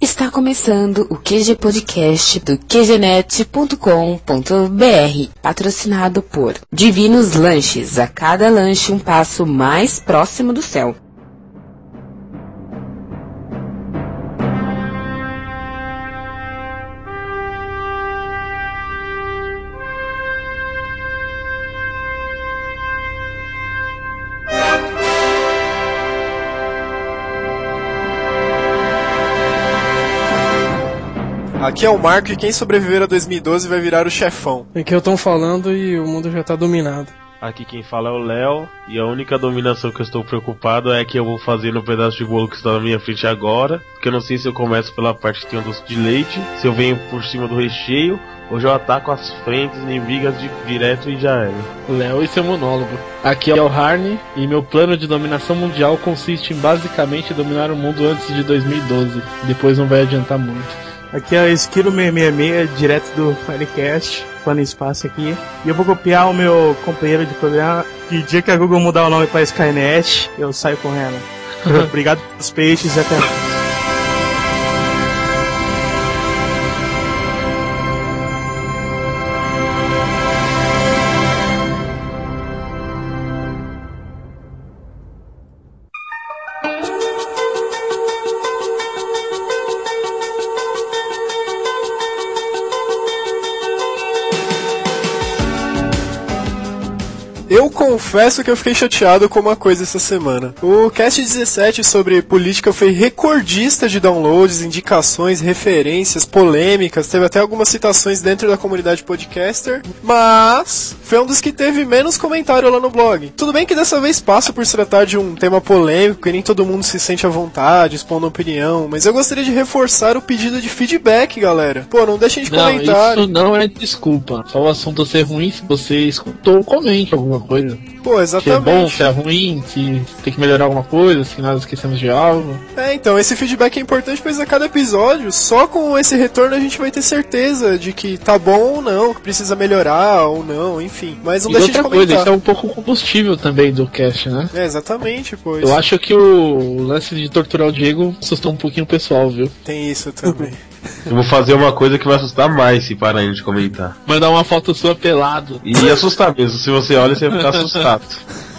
Está começando o QG Podcast do QGNet.com.br, patrocinado por Divinos Lanches, a cada lanche um passo mais próximo do céu. Aqui é o Marco e quem sobreviver a 2012 vai virar o chefão. Aqui eu tô falando e o mundo já tá dominado. Aqui quem fala é o Léo, e a única dominação que eu estou preocupado é que eu vou fazer no pedaço de bolo que está na minha frente agora, porque eu não sei se eu começo pela parte que tem o doce de leite, se eu venho por cima do recheio, ou já ataco as frentes inimigas de direto e já era. Léo e seu monólogo. Aqui é o Harney, e meu plano de dominação mundial consiste em basicamente dominar o mundo antes de 2012, depois não vai adiantar muito. Aqui é o Esquilo 666, direto do Firecast, plano espaço aqui. E eu vou copiar o meu companheiro de programa, que dia que a Google mudar o nome para Skynet, eu saio correndo. Obrigado pelos peixes e até mais. Confesso que eu fiquei chateado com uma coisa essa semana. O Cast 17 sobre política foi recordista de downloads, indicações, referências, polêmicas, teve até algumas citações dentro da comunidade podcaster, mas foi um dos que teve menos comentário lá no blog. Tudo bem que dessa vez passa por se tratar de um tema polêmico e nem todo mundo se sente à vontade, expondo opinião, mas eu gostaria de reforçar o pedido de feedback, galera. Pô, não deixem de Não, comentar. isso não é desculpa. Só o assunto ser ruim, se você escutou, comente alguma coisa. Pô, Se é bom, exatamente. se é ruim, se tem que melhorar alguma coisa, se nós esquecemos de algo. É, então, esse feedback é importante, pois a cada episódio, só com esse retorno a gente vai ter certeza de que tá bom ou não, que precisa melhorar ou não, enfim. Mas não e deixa outra de coisa, comentar. isso é um pouco o combustível também do cast, né? É, exatamente, pois. Eu acho que o lance de torturar o Diego assustou um pouquinho o pessoal, viu? Tem isso também. Eu vou fazer uma coisa que vai assustar mais se pararem de comentar. Mandar uma foto sua pelado. E assustar mesmo, se você olha, você vai ficar assustado.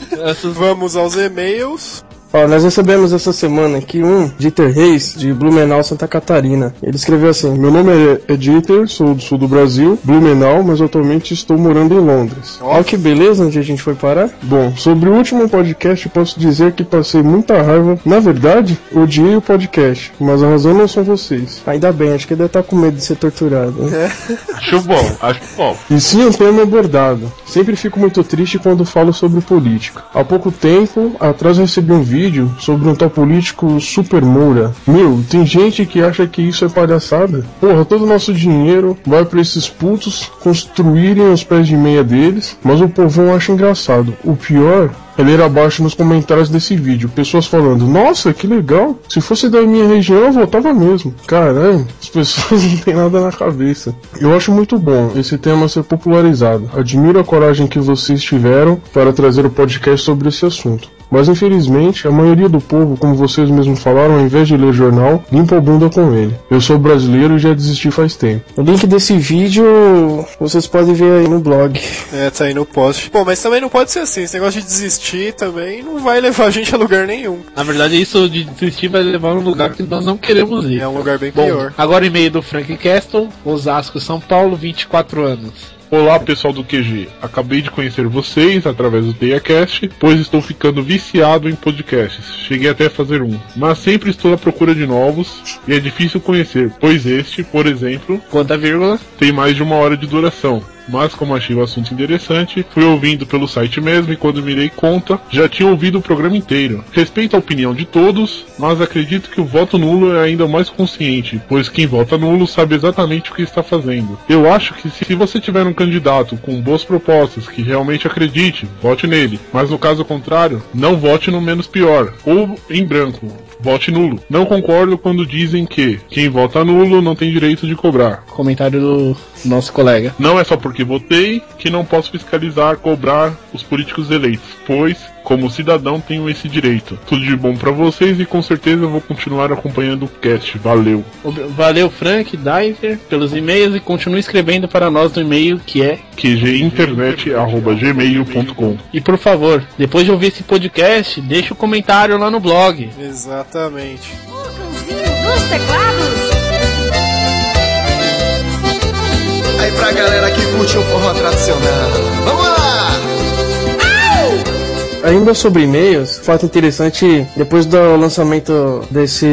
Vamos aos e-mails. Ó, nós recebemos essa semana aqui um Dieter Reis, de Blumenau, Santa Catarina. Ele escreveu assim: Meu nome é Dieter, sou do sul do Brasil, Blumenau, mas atualmente estou morando em Londres. Ó, que beleza onde a gente foi parar. Bom, sobre o último podcast, posso dizer que passei muita raiva. Na verdade, odiei o podcast, mas a razão não são vocês. Ainda bem, acho que ele deve estar com medo de ser torturado. né? Acho bom, acho bom. E sim um tema abordado. Sempre fico muito triste quando falo sobre política. Há pouco tempo atrás eu recebi um vídeo sobre um tal político Super Moura. Meu, tem gente que acha que isso é palhaçada. Porra, todo o nosso dinheiro vai pra esses putos construírem os pés de meia deles, mas o povão acha engraçado. O pior é ler abaixo nos comentários desse vídeo, pessoas falando, nossa, que legal, se fosse da minha região eu votava mesmo. Caralho, as pessoas não têm nada na cabeça. Eu acho muito bom esse tema ser popularizado. Admiro a coragem que vocês tiveram para trazer o podcast sobre esse assunto. Mas infelizmente, a maioria do povo, como vocês mesmos falaram, ao invés de ler jornal, limpa a bunda com ele. Eu sou brasileiro e já desisti faz tempo. O link desse vídeo vocês podem ver aí no blog. É, tá aí no post. Pô, mas também não pode ser assim. Esse negócio de desistir também não vai levar a gente a lugar nenhum. Na verdade, isso de desistir vai levar a um lugar que nós não queremos ir. É um lugar bem Bom, pior. agora e-mail do Frank Castle, Osasco, São Paulo, 24 anos. Olá pessoal do QG, acabei de conhecer vocês através do TeiaCast, pois estou ficando viciado em podcasts. Cheguei até a fazer um, mas sempre estou à procura de novos e é difícil conhecer, pois este, por exemplo, Quanta vírgula? tem mais de uma hora de duração. Mas como achei o assunto interessante, fui ouvindo pelo site mesmo e quando me dei conta, já tinha ouvido o programa inteiro. Respeito a opinião de todos, mas acredito que o voto nulo é ainda mais consciente, pois quem vota nulo sabe exatamente o que está fazendo. Eu acho que se você tiver um candidato com boas propostas que realmente acredite, vote nele. Mas no caso contrário, não vote no menos pior, ou em branco. Vote nulo. Não concordo quando dizem que quem vota nulo não tem direito de cobrar. Comentário do nosso colega. Não é só porque votei que não posso fiscalizar, cobrar os políticos eleitos, pois Como cidadão, tenho esse direito. Tudo de bom pra vocês e com certeza eu vou continuar acompanhando o cast. Valeu. Valeu, Frank, Diver, pelos e-mails e continue escrevendo para nós no e-mail que é. qginternet.gmail.com E por favor, depois de ouvir esse podcast, deixa o comentário lá no blog. Exatamente. dos teclados. Aí pra galera que curte o forró tradicional. Ainda sobre e-mails, fato interessante, depois do lançamento desse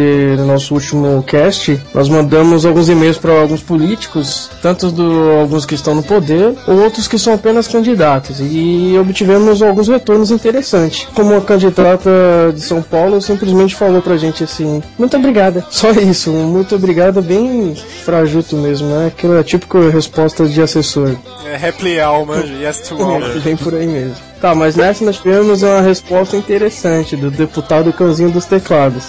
nosso último cast, nós mandamos alguns e-mails para alguns políticos, tanto do alguns que estão no poder, ou outros que são apenas candidatos, e obtivemos alguns retornos interessantes. Como a candidata de São Paulo simplesmente falou pra gente assim: "Muito obrigada". Só isso, muito obrigada bem frajuto mesmo, né? Aquela típica resposta de assessor. É all, manja. Yes to all. Vem por aí mesmo. Tá, mas nessa nós tivemos uma resposta interessante do deputado Cãozinho dos Teclados.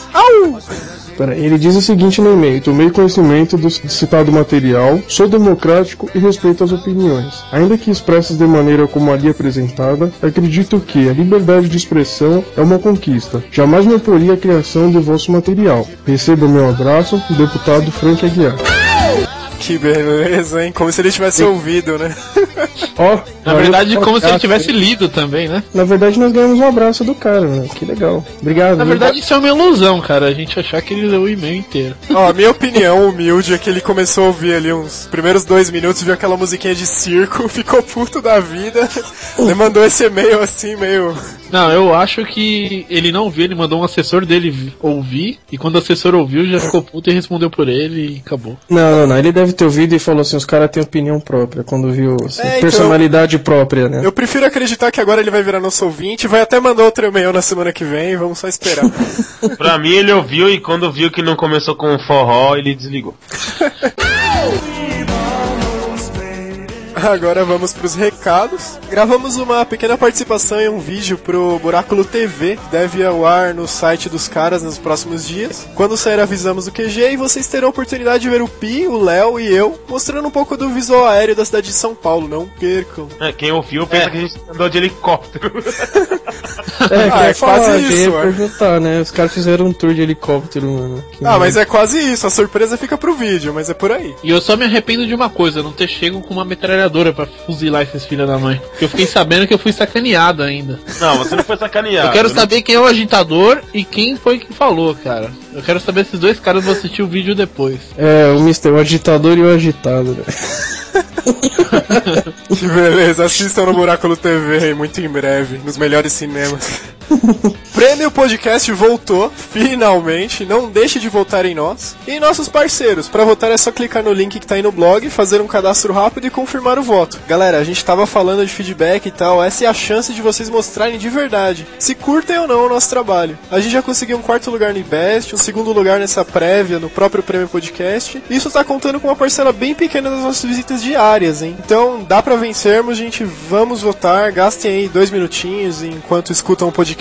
Pera, ele diz o seguinte no e-mail: Tomei conhecimento do citado material, sou democrático e respeito as opiniões. Ainda que expressas de maneira como ali apresentada, acredito que a liberdade de expressão é uma conquista. Jamais me oporia à criação de vosso material. Receba meu abraço, deputado Frank Aguiar. Que beleza, hein? Como se ele tivesse ouvido, né? Ó, Na verdade, como se ele tivesse lido também, né? Na verdade, nós ganhamos um abraço do cara, né? Que legal. Obrigado. Na verdade, isso é uma ilusão, cara. A gente achar que ele leu o e-mail inteiro. Ó, a minha opinião humilde é que ele começou a ouvir ali uns primeiros dois minutos, viu aquela musiquinha de circo, ficou puto da vida, ele mandou esse e-mail assim, meio. Não, eu acho que ele não viu, ele mandou um assessor dele vi- ouvir, e quando o assessor ouviu, já ficou puto e respondeu por ele e acabou. Não, não, não. Ele deve ter ouvido e falou assim: os caras têm opinião própria quando viu assim, É, então- personalidade própria, né? Eu prefiro acreditar que agora ele vai virar nosso ouvinte, vai até mandar outro e-mail na semana que vem, vamos só esperar. Pra mim, ele ouviu e quando viu que não começou com forró, ele desligou. Agora vamos pros recados. Gravamos uma pequena participação em um vídeo pro Buráculo TV, que deve ao ar no site dos caras nos próximos dias. Quando sair, avisamos o QG e vocês terão a oportunidade de ver o Pi, o Léo e eu mostrando um pouco do visual aéreo da cidade de São Paulo. Não percam. É, quem ouviu pensa que a gente andou de helicóptero. É, Ah, é falar, quase isso, perguntar, né? Os caras fizeram um tour de helicóptero, mano. Que Ah, mas é quase isso. A surpresa fica pro vídeo, mas é por aí. E eu só me arrependo de uma coisa, não ter chego com uma metralhadora pra fuzilar esses filhos da mãe. Porque eu fiquei sabendo que eu fui sacaneado ainda. Não, você não foi sacaneado. Eu quero né? saber quem é o agitador e quem foi que falou, cara. Eu quero saber esses dois caras vão assistir o vídeo depois. É, o Mister, o agitador e o agitado, né? Que beleza, assistam no Buráculo TV aí, muito em breve, nos melhores cinemas. Prêmio Podcast voltou, finalmente. Não deixe de votar em nós. E em nossos parceiros. Para votar é só clicar no link que tá aí no blog, fazer um cadastro rápido e confirmar o voto. Galera, a gente tava falando de feedback e tal. Essa é a chance de vocês mostrarem de verdade se curtem ou não o nosso trabalho. A gente já conseguiu um quarto lugar no IBEST, um segundo lugar nessa prévia no próprio Prêmio Podcast. E isso tá contando com uma parcela bem pequena das nossas visitas diárias, hein? Então dá pra vencermos, gente. Vamos votar. Gastem aí dois minutinhos enquanto escutam o podcast.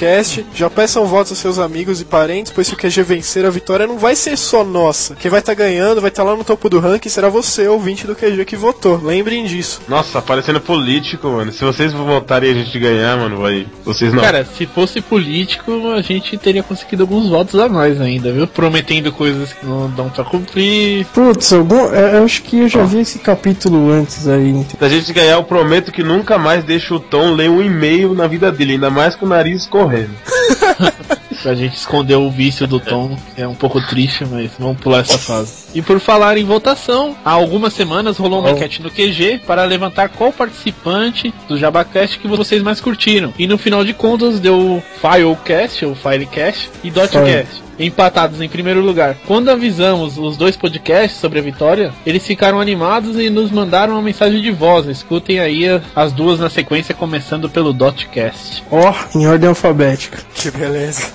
Já peçam votos aos seus amigos e parentes, pois se o QG vencer, a vitória não vai ser só nossa. Quem vai estar ganhando, vai estar lá no topo do ranking, será você, ouvinte do QG, que votou. Lembrem disso. Nossa, parecendo político, mano. Se vocês votarem e a gente ganhar, mano, vai. Vocês não. Cara, se fosse político, a gente teria conseguido alguns votos a mais ainda, viu? Prometendo coisas que não dão pra cumprir. Putz, algum, é, eu acho que eu já vi esse capítulo antes aí. Se a gente ganhar, eu prometo que nunca mais deixo o Tom ler um e-mail na vida dele, ainda mais com o nariz correndo. Pra gente esconder o vício do Tom, que é um pouco triste, mas vamos pular essa fase. E por falar em votação, há algumas semanas rolou uma enquete no QG para levantar qual participante do Jabacast que vocês mais curtiram. E no final de contas deu Filecast, ou Filecast, e Dotcast. Empatados em primeiro lugar. Quando avisamos os dois podcasts sobre a vitória, eles ficaram animados e nos mandaram uma mensagem de voz. Escutem aí as duas na sequência, começando pelo Dotcast. Ó, em ordem alfabética. Que beleza.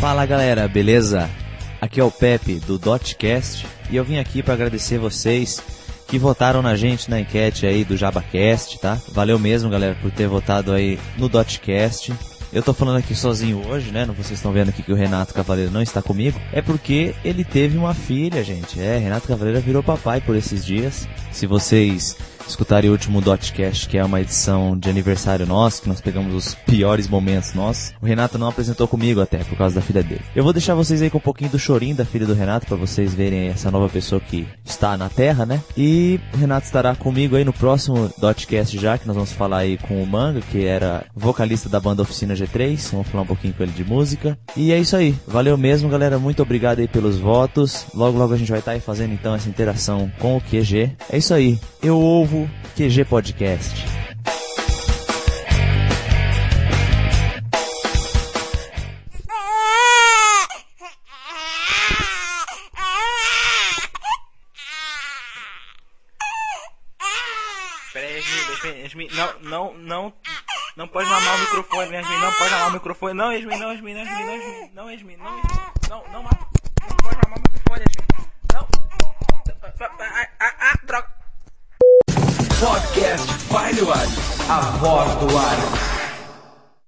Fala galera, beleza? Aqui é o Pepe do Dotcast e eu vim aqui para agradecer vocês que votaram na gente na enquete aí do JabaCast, tá? Valeu mesmo, galera, por ter votado aí no Dotcast. eu tô falando aqui sozinho hoje, né? Não vocês estão vendo aqui que o Renato Cavaleiro não está comigo, é porque ele teve uma filha, gente. É, Renato Cavaleiro virou papai por esses dias. Se vocês escutarem o último Dotcast, que é uma edição de aniversário nosso, que nós pegamos os piores momentos nossos. O Renato não apresentou comigo até, por causa da filha dele. Eu vou deixar vocês aí com um pouquinho do chorinho da filha do Renato, para vocês verem essa nova pessoa que está na Terra, né? E o Renato estará comigo aí no próximo Dotcast já, que nós vamos falar aí com o Manga, que era vocalista da banda Oficina G3. Vamos falar um pouquinho com ele de música. E é isso aí. Valeu mesmo, galera. Muito obrigado aí pelos votos. Logo, logo a gente vai estar aí fazendo então essa interação com o QG. É isso aí. Eu ouvo QG Podcast. Não, não, não, não pode mamar o microfone, Yasmin, não pode mamar o microfone, não, Yasmin, não, Yasmin, não, Yasmin, não, Yasmin, não, Yasmin, não, não, não, mama, não pode mamar o microfone, Yasmin, não, ah, ah, ah, droga. Podcast Firewire, a voz do ar.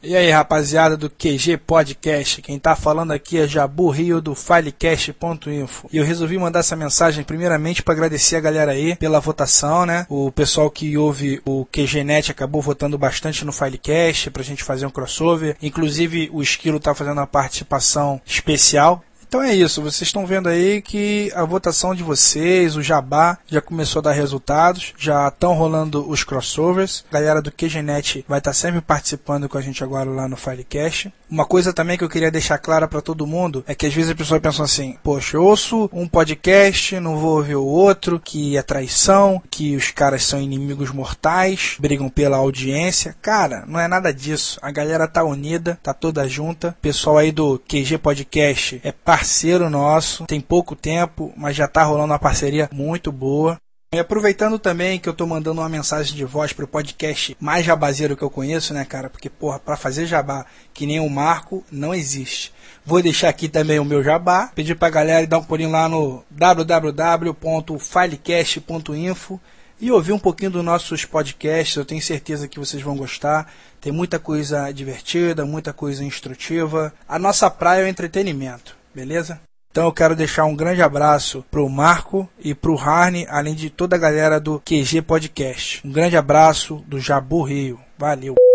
E aí, rapaziada do QG Podcast, quem tá falando aqui é Jabu Rio do Filecast.info. E eu resolvi mandar essa mensagem primeiramente para agradecer a galera aí pela votação, né? O pessoal que ouve o QGNet acabou votando bastante no Filecast pra gente fazer um crossover. Inclusive o Esquilo tá fazendo uma participação especial. Então é isso, vocês estão vendo aí que a votação de vocês, o Jabá, já começou a dar resultados, já estão rolando os crossovers. A galera do QGNet vai estar sempre participando com a gente agora lá no Filecast. Uma coisa também que eu queria deixar clara para todo mundo é que às vezes a pessoa pensa assim: poxa, eu ouço um podcast, não vou ouvir o outro, que é traição, que os caras são inimigos mortais, brigam pela audiência. Cara, não é nada disso. A galera tá unida, tá toda junta. O pessoal aí do QG Podcast é parceiro nosso, tem pouco tempo, mas já tá rolando uma parceria muito boa. E aproveitando também que eu tô mandando uma mensagem de voz pro podcast mais jabazeiro que eu conheço, né, cara? Porque, porra, pra fazer jabá que nem o Marco, não existe. Vou deixar aqui também o meu jabá, pedir pra galera dar um pulinho lá no www.filecast.info e ouvir um pouquinho dos nossos podcasts. Eu tenho certeza que vocês vão gostar. Tem muita coisa divertida, muita coisa instrutiva. A nossa praia é o entretenimento, beleza? Então eu quero deixar um grande abraço pro Marco e pro Harney, além de toda a galera do QG Podcast. Um grande abraço do Jabu Rio. Valeu!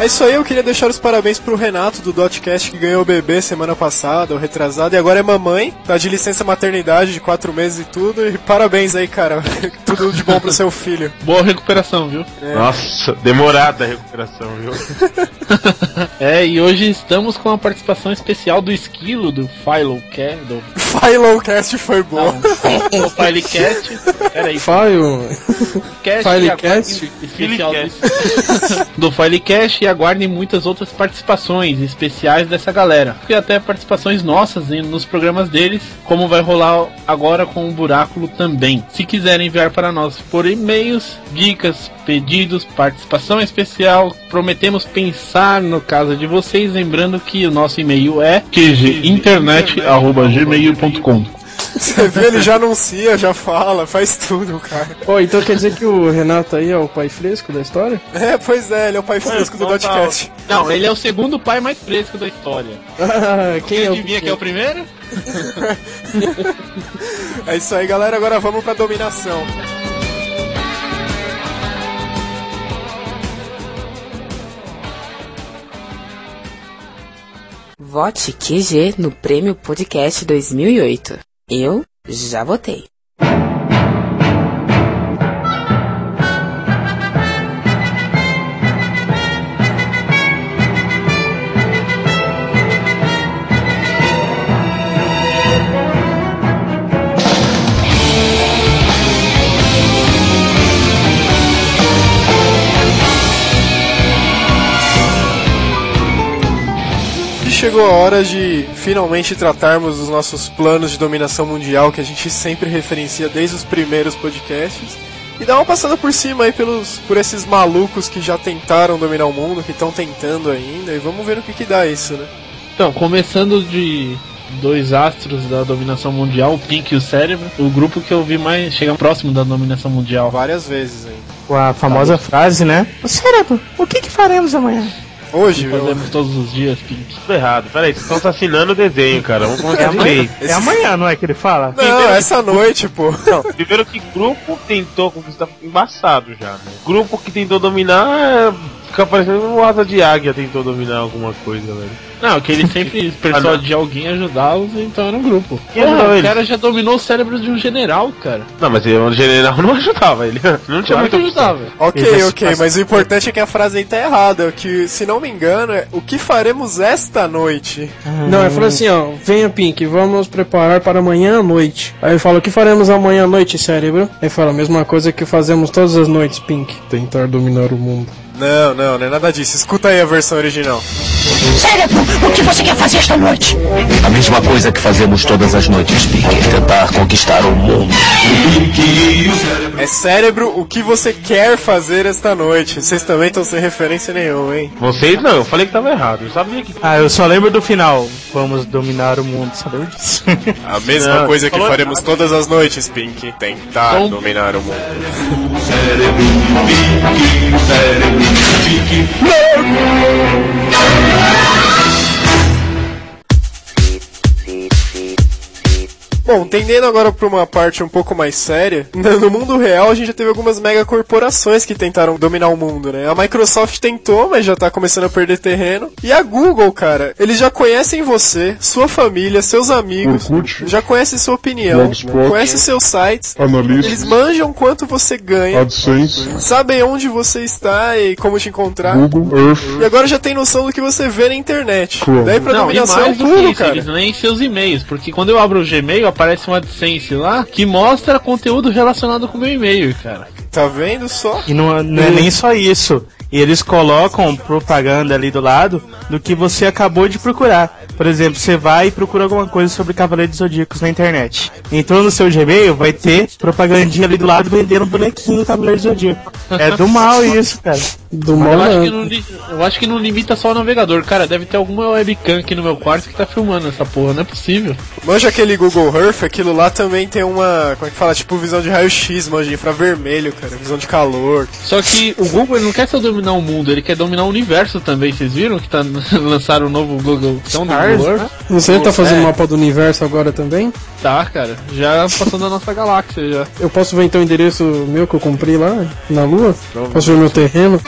É isso aí, eu queria deixar os parabéns pro Renato do Dotcast que ganhou o bebê semana passada, ou retrasado, e agora é mamãe, tá de licença maternidade de quatro meses e tudo, e parabéns aí, cara. tudo de bom pro seu filho. Boa recuperação, viu? É. Nossa, demorada a recuperação, viu? É, e hoje estamos com a participação especial do Esquilo, do Philocast, do, Philocast foi bom. do Filecast. Peraí, File. Cast Filecast? e especial do, do Filecast e aguardem muitas outras participações especiais dessa galera. E até participações nossas em- nos programas deles, como vai rolar agora com o Buráculo também. Se quiserem enviar para nós por e-mails, dicas, pedidos, participação especial, prometemos pensar no caso de vocês, lembrando que o nosso e-mail é qginternet.gmail.com Você vê, ele já anuncia, já fala, faz tudo, cara. Oh, então quer dizer que o Renato aí é o pai fresco da história? É, pois é, ele é o pai fresco do Dotcast. Não, ele é o segundo pai mais fresco da história. Ah, quem é o adivinha que é o primeiro? É isso aí, galera, agora vamos pra dominação. Vote QG no Prêmio Podcast 2008. Eu já votei. Chegou a hora de finalmente tratarmos os nossos planos de dominação mundial que a gente sempre referencia desde os primeiros podcasts. E dar uma passada por cima aí pelos, por esses malucos que já tentaram dominar o mundo, que estão tentando ainda, e vamos ver no que, que dá isso, né? Então, começando de dois astros da dominação mundial, o Pink e o Cérebro, o grupo que eu vi mais chegar próximo da dominação mundial. Várias vezes aí. Com a famosa frase, né? O cérebro, o que que faremos amanhã? Hoje, que fazemos todos os dias, Pink. Tudo errado. Peraí, vocês estão assassinando o desenho, cara. Vamos É começar amanhã, direito. é amanhã, não é que ele fala? Não, essa noite, pô. Não, primeiro que grupo tentou conquistar embaçado já, né? Grupo que tentou dominar é, fica parecendo um asa de águia tentou dominar alguma coisa, velho. Não, que ele sempre precisou Ah, não. de alguém ajudá-los, então era um grupo. Porra, o ele? cara já dominou o cérebro de um general, cara. Não, mas o general não ajudava ele. Não tinha Claro que muito ajudava. Ok, Ele ok, mas o importante é que a frase aí tá errada. Que, se não me engano, é o que faremos esta noite? Não, ele falou assim, ó, venha Pink, vamos preparar para amanhã à noite. Aí eu falo, o que faremos amanhã à noite, cérebro? Ele fala, a mesma coisa que fazemos todas as noites, Pink. Tentar dominar o mundo. Não, não, não é nada disso. Escuta aí a versão original. Cérebro, o que você quer fazer esta noite? A mesma coisa que fazemos todas as noites, Pink. Tentar conquistar o mundo. É cérebro, o que você quer fazer esta noite? Vocês também estão sem referência nenhuma, hein? Vocês não, eu falei que tava errado. Eu sabia que. Ah, eu só lembro do final. Vamos dominar o mundo, só lembro disso. A mesma Não, coisa que faremos todas as noites, Pink. Tentar Então- dominar o mundo. Magic Nerd! Bom, tendendo agora para uma parte um pouco mais séria, no mundo real a gente já teve algumas megacorporações que tentaram dominar o mundo, né? A Microsoft tentou, mas já tá começando a perder terreno. E a Google, cara, eles já conhecem você, sua família, seus amigos, Orkut. já conhecem sua opinião, Blogspot. conhecem seus sites, Analista. eles manjam quanto você ganha, AdSense. sabem onde você está e como te encontrar. Google Earth. E agora já tem noção do que você vê na internet. Claro. Daí pra Não, dominação é mais do que tudo, isso, cara. eles leem seus e-mails, porque quando eu abro o Gmail aparece um AdSense lá que mostra conteúdo relacionado com o meu e-mail, cara. Tá vendo só? E não, não é nem só isso. Eles colocam propaganda ali do lado do que você acabou de procurar. Por exemplo, você vai e procura alguma coisa sobre Cavaleiros Zodíacos na internet. Entrou no seu Gmail, vai ter propagandinha ali do lado vendendo bonequinho do Cavaleiro Zodíaco. É do mal isso, cara. Do mal eu, acho não. que não, li- eu acho que não limita só o navegador, cara. Deve ter alguma webcam aqui no meu quarto que tá filmando essa porra, não é possível. Manja aquele Google Earth, aquilo lá também tem uma, como é que fala, tipo visão de raio-x, manja, infravermelho, cara, visão de calor. Só que o Google não quer só dominar o mundo, ele quer dominar o universo também. Vocês viram que tá lançaram o novo Google Stars, Google né? Earth? Você tá fazendo É. mapa do universo agora também? Tá, cara. Já passando a nossa galáxia já. Eu posso ver então o endereço meu que eu comprei lá na Lua? Posso ver meu terreno?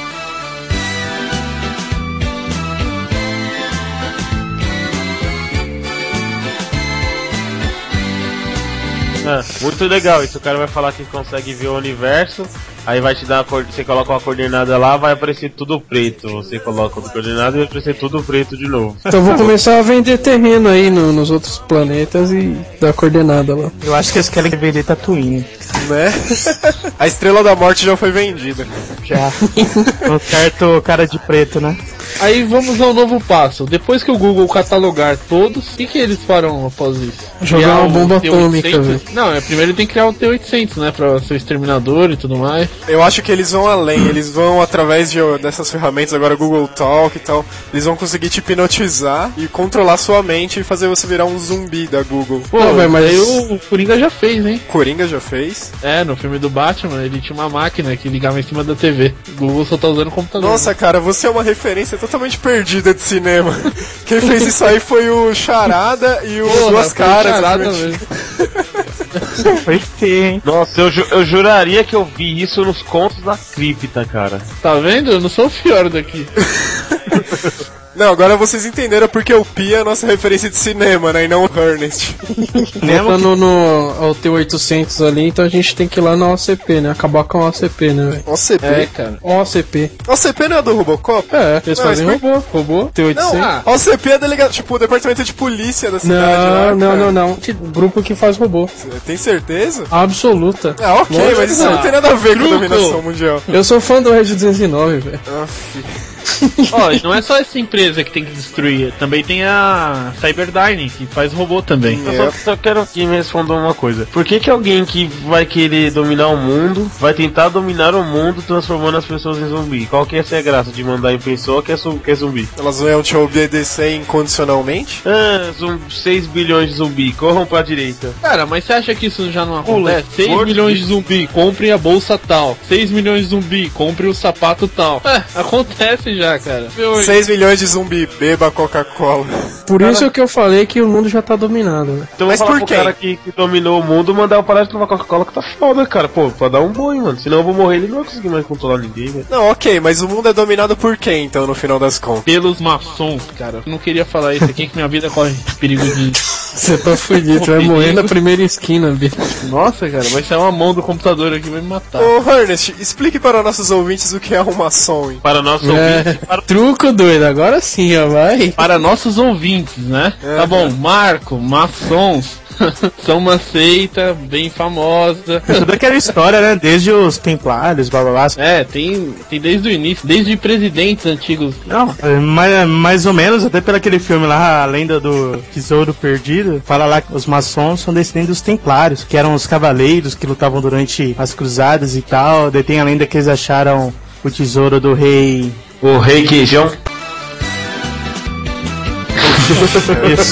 Ah, muito legal isso. O cara vai falar que consegue ver o universo, aí vai te dar a cor. Você coloca uma coordenada lá, vai aparecer tudo preto. Você coloca outra coordenada e vai aparecer tudo preto de novo. Então eu vou começar a vender terreno aí no- nos outros planetas e dar coordenada lá. Eu acho que eles querem vender Tatooine. Né? A estrela da morte já foi vendida. Já. Um certo cara de preto, né? Aí vamos ao novo passo. Depois que o Google catalogar todos, o que, que eles farão após isso? Jogar Criar uma um bomba T800? atômica, velho. Não, é primeiro ele tem que criar o T800, né? Pra ser exterminador e tudo mais. Eu acho que eles vão além, eles vão através de, dessas ferramentas, agora Google Talk e tal, eles vão conseguir te hipnotizar e controlar sua mente e fazer você virar um zumbi da Google. Pô, Não, velho, mas aí o Coringa já fez, hein? Coringa já fez. É, no filme do Batman, ele tinha uma máquina que ligava em cima da TV. O Google só tá usando o computador. Nossa, cara, você é uma referência totalmente perdida de cinema. Quem fez isso aí foi o Charada e o Porra, Duas foi Caras. charada né? mesmo. Foi feio, hein? Nossa, eu, ju- eu juraria que eu vi isso nos contos da cripta, cara. Tá vendo? Eu não sou o pior daqui. Não, agora vocês entenderam porque o Pi é a nossa referência de cinema, né? E não o Ernest. Voltando no, ao T800 ali, então a gente tem que ir lá na OCP, né? Acabar com a OCP, né, velho? OCP. É, cara. OCP. OCP não é do Robocop? É, eles Não, fazem mas robô. Robô, T800. Não, Ah. OCP é delegado, tipo, o departamento de polícia da cidade. lá, Não, não, cara. não, não. Que Grupo que faz robô. Tem certeza? Absoluta. Ah, ok, Lógico mas que isso não. não tem nada a ver com a dominação mundial. Eu sou fã do Red 209, velho. Aff. Ó, e não é só essa empresa que tem que destruir, também tem a Cyberdyne, que faz robô também. Eu só, só quero que me respondam uma coisa. Por que, que alguém que vai querer dominar o mundo vai tentar dominar o mundo transformando as pessoas em zumbi? Qual que é essa graça de mandar em pessoa que é, su- que é zumbi? Elas vão te obedecer incondicionalmente? Ah, zum, 6 bilhões de zumbi, corram pra direita. Cara, mas você acha que isso já não acontece? Pula, 6 gordo, milhões de zumbi, compre a bolsa tal. 6 milhões de zumbi, compre o sapato tal. É, acontece já, cara. 6 milhões de zumbi, beba Coca-Cola. Por isso que eu falei que o mundo já tá dominado, né? Então Mas por quê? cara que, que dominou o mundo mandar eu parar de tomar Coca-Cola que tá foda, cara. Pô, pra dar um boi, mano. Senão eu vou morrer ele não vai conseguir mais controlar ninguém, velho. Não, ok, mas o mundo é dominado por quem, então, no final das contas? Pelos maçons, cara. Eu não queria falar isso aqui que minha vida corre perigo de. Você tá fudido, vai morrer na primeira esquina, bicho. Nossa, cara, vai sair uma mão do computador aqui e vai me matar. Ô, Ernest, explique para nossos ouvintes o que é um maçom. hein? Para nossos É, ouvintes. Para, truco doido, agora sim, ó, vai. para nossos ouvintes, né? Tá bom, Marco, maçons. São uma seita bem famosa. É toda aquela história, né? Desde os templários, blá blá blá. É, tem, tem desde o início, desde presidentes antigos. Não, mais, mais ou menos, até pelo aquele filme lá, A Lenda do Tesouro Perdido, fala lá que os maçons são descendentes dos templários, que eram os cavaleiros que lutavam durante as cruzadas e tal. Daí tem a lenda que eles acharam o tesouro do rei. O rei queijão.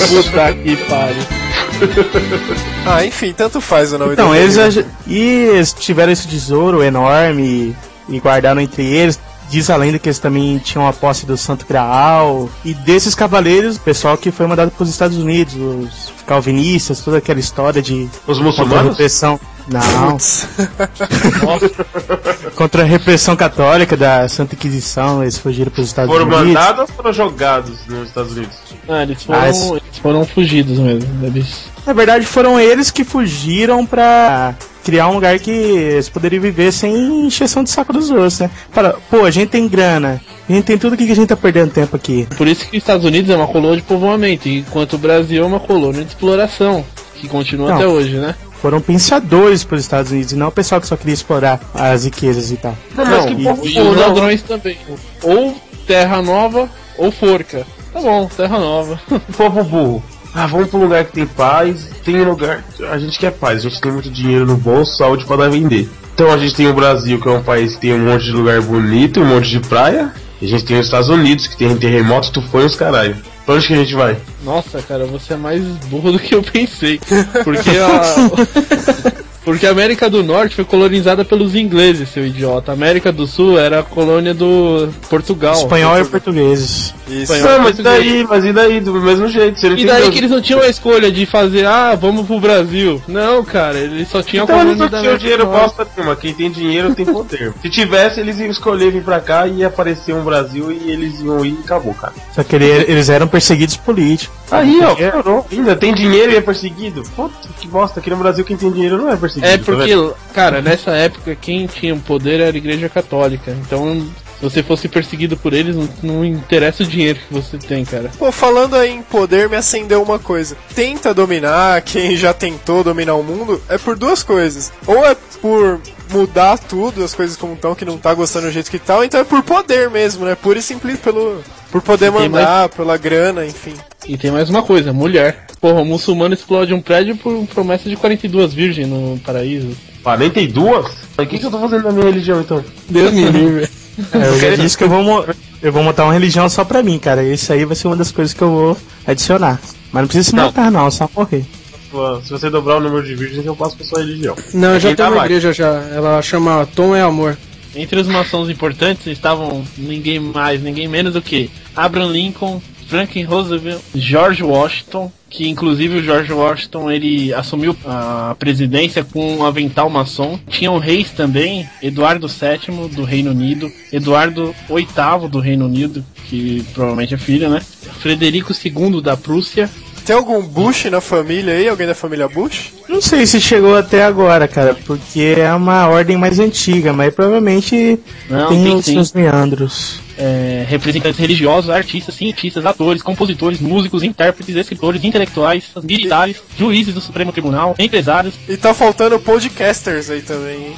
Puta que pariu. Ah, enfim, tanto faz o nome Então, do eles rei. ach- e eles tiveram esse tesouro enorme e, e guardaram entre eles. Diz a lenda que eles também tinham a posse do Santo Graal. E desses cavaleiros, o pessoal que foi mandado para os Estados Unidos, os calvinistas, toda aquela história de Os contra a muçulmanos? repressão. Não. contra a repressão católica da Santa Inquisição, eles fugiram para os Estados Foram Unidos. mandados ou foram jogados nos Estados Unidos? Ah, eles foram, Ah, esse- eles foram fugidos mesmo. Eles... Na verdade, foram eles que fugiram pra criar um lugar que eles poderiam viver sem encheção de saco dos outros, né? Fala, pô, a gente tem grana, a gente tem tudo o que a gente tá perdendo tempo aqui. Por isso que os Estados Unidos é uma colônia de povoamento, enquanto o Brasil é uma colônia de exploração, que continua Não. até hoje, né? Foram pensadores pros Estados Unidos, e não o pessoal que só queria explorar as riquezas e tal. Não, mas que e, povo e os não. ladrões também. Ou terra nova, ou forca. Tá bom, terra nova. Povo burro. Ah, vamos um lugar que tem paz. Tem lugar. A gente quer paz, a gente tem muito dinheiro no bolso, saúde pra dar vender. Então a gente tem o Brasil, que é um país que tem um monte de lugar bonito, um monte de praia. E a gente tem os Estados Unidos, que tem terremoto, tufão e os caralho. Pra onde que a gente vai? Nossa, cara, você é mais burro do que eu pensei. Porque a. Porque a América do Norte foi colonizada pelos ingleses, seu idiota. A América do Sul era a colônia do Portugal. Espanhol e portugueses. Isso. Espanhol Não, e mas e português. daí? Mas e daí? Do mesmo jeito. Não E daí que eles não tinham a escolha de fazer, ah, vamos pro Brasil. Não, cara, eles só tinham Então a eles colônia não da tinham dinheiro bosta nenhuma. Quem tem dinheiro tem poder. Se tivesse, eles iam escolher vir pra cá e ia aparecer um Brasil e eles iam ir e acabou, cara. Só que ele- eles eram perseguidos políticos. Aí, ó, piorou. Ainda tem dinheiro e é perseguido. Puta, que bosta. Aqui no Brasil quem tem dinheiro não é perseguido. É tá porque, vendo? cara, nessa época quem tinha o poder era a igreja católica. Então, se você fosse perseguido por eles, não, não interessa o dinheiro que você tem, cara. Pô, falando aí em poder, me acendeu uma coisa. Tenta dominar, quem já tentou dominar o mundo, é por duas coisas. Ou é por mudar tudo, as coisas como estão, que não tá gostando do jeito que tá, ou então é por poder mesmo, né? Pura e simples pelo. Por poder mandar, pela grana, enfim. E tem mais uma coisa, mulher. Porra, o muçulmano explode um prédio por promessa de 42 virgens no paraíso. 42? Mas o que, que eu tô fazendo na minha religião então? Deus me livre. É, eu já disse que eu vou, eu vou montar uma religião só pra mim, cara. Isso aí vai ser uma das coisas que eu vou adicionar. Mas não precisa se Não. matar, não, só morrer. Pô, Se você dobrar o número de virgens, eu passo pra sua religião. Não, eu já tenho dá uma mais? igreja já. Ela chama Tom é Amor. Entre os maçons importantes estavam ninguém mais, ninguém menos do que Abraham Lincoln, Franklin Roosevelt, George Washington, que inclusive o George Washington ele assumiu a presidência com um avental maçom. Tinham reis também, Eduardo VII do Reino Unido, Eduardo VIII do Reino Unido, que provavelmente é filho, né? Frederico II da Prússia, Tem algum Bush na família aí? Alguém da família Bush? Não sei se chegou até agora, cara, porque é uma ordem mais antiga, mas provavelmente Não, tem, tem os seus meandros. é, representantes religiosos, artistas, cientistas, atores, compositores, músicos, intérpretes, escritores, intelectuais, militares, juízes do Supremo Tribunal, empresários. E tá faltando podcasters aí também, hein?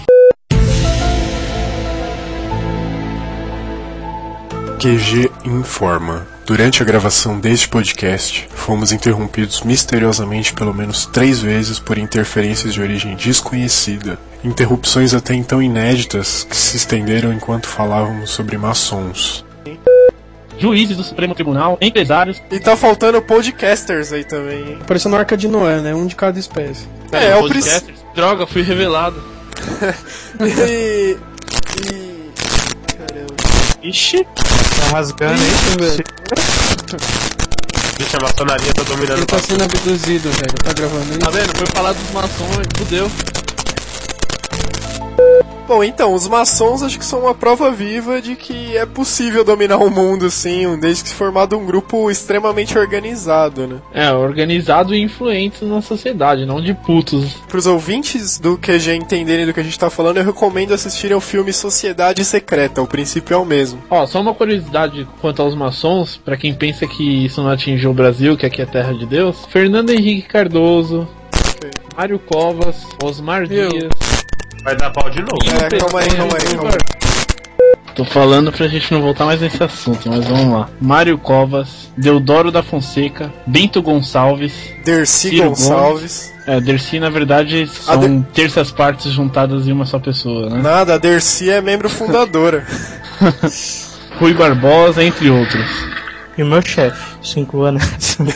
QG informa. Durante a gravação deste podcast, fomos interrompidos misteriosamente pelo menos três vezes por interferências de origem desconhecida. Interrupções até então inéditas que se estenderam enquanto falávamos sobre maçons. Juízes do Supremo Tribunal, empresários. E tá faltando podcasters aí também, hein? Parecendo a Arca de Noé, né? Um de cada espécie. É, é o podcasters. Droga, fui revelado. e. Ixi, tá rasgando Isso, aí. velho. Bicho, a maçonaria tá dominando Ele tá sendo abduzido, velho. Tá gravando isso? Tá vendo? Foi falar dos maçons, fudeu. Bom, então, os maçons acho que são uma prova viva de que é possível dominar o mundo, sim, desde que se formado um grupo extremamente organizado, né? É, organizado e influente na sociedade, não de putos. Para os ouvintes do QG entenderem do que a gente tá falando, eu recomendo assistirem ao filme Sociedade Secreta, o princípio é o mesmo. Ó, só uma curiosidade quanto aos maçons, pra quem pensa que isso não atingiu o Brasil, que aqui é terra de Deus, Fernando Henrique Cardoso, Mário Covas, Osmar Dias. Vai dar pau de novo. É, calma aí, calma aí, calma aí. Tô falando pra gente não voltar mais nesse assunto, mas vamos lá. Mário Covas, Deodoro da Fonseca, Bento Gonçalves, Dercy Ciro Gonçalves. Gomes. É, Dercy, na verdade, são terças partes juntadas em uma só pessoa, né? Nada, a Dercy é membro fundadora. Rui Barbosa, entre outros. E o meu chefe, cinco anos.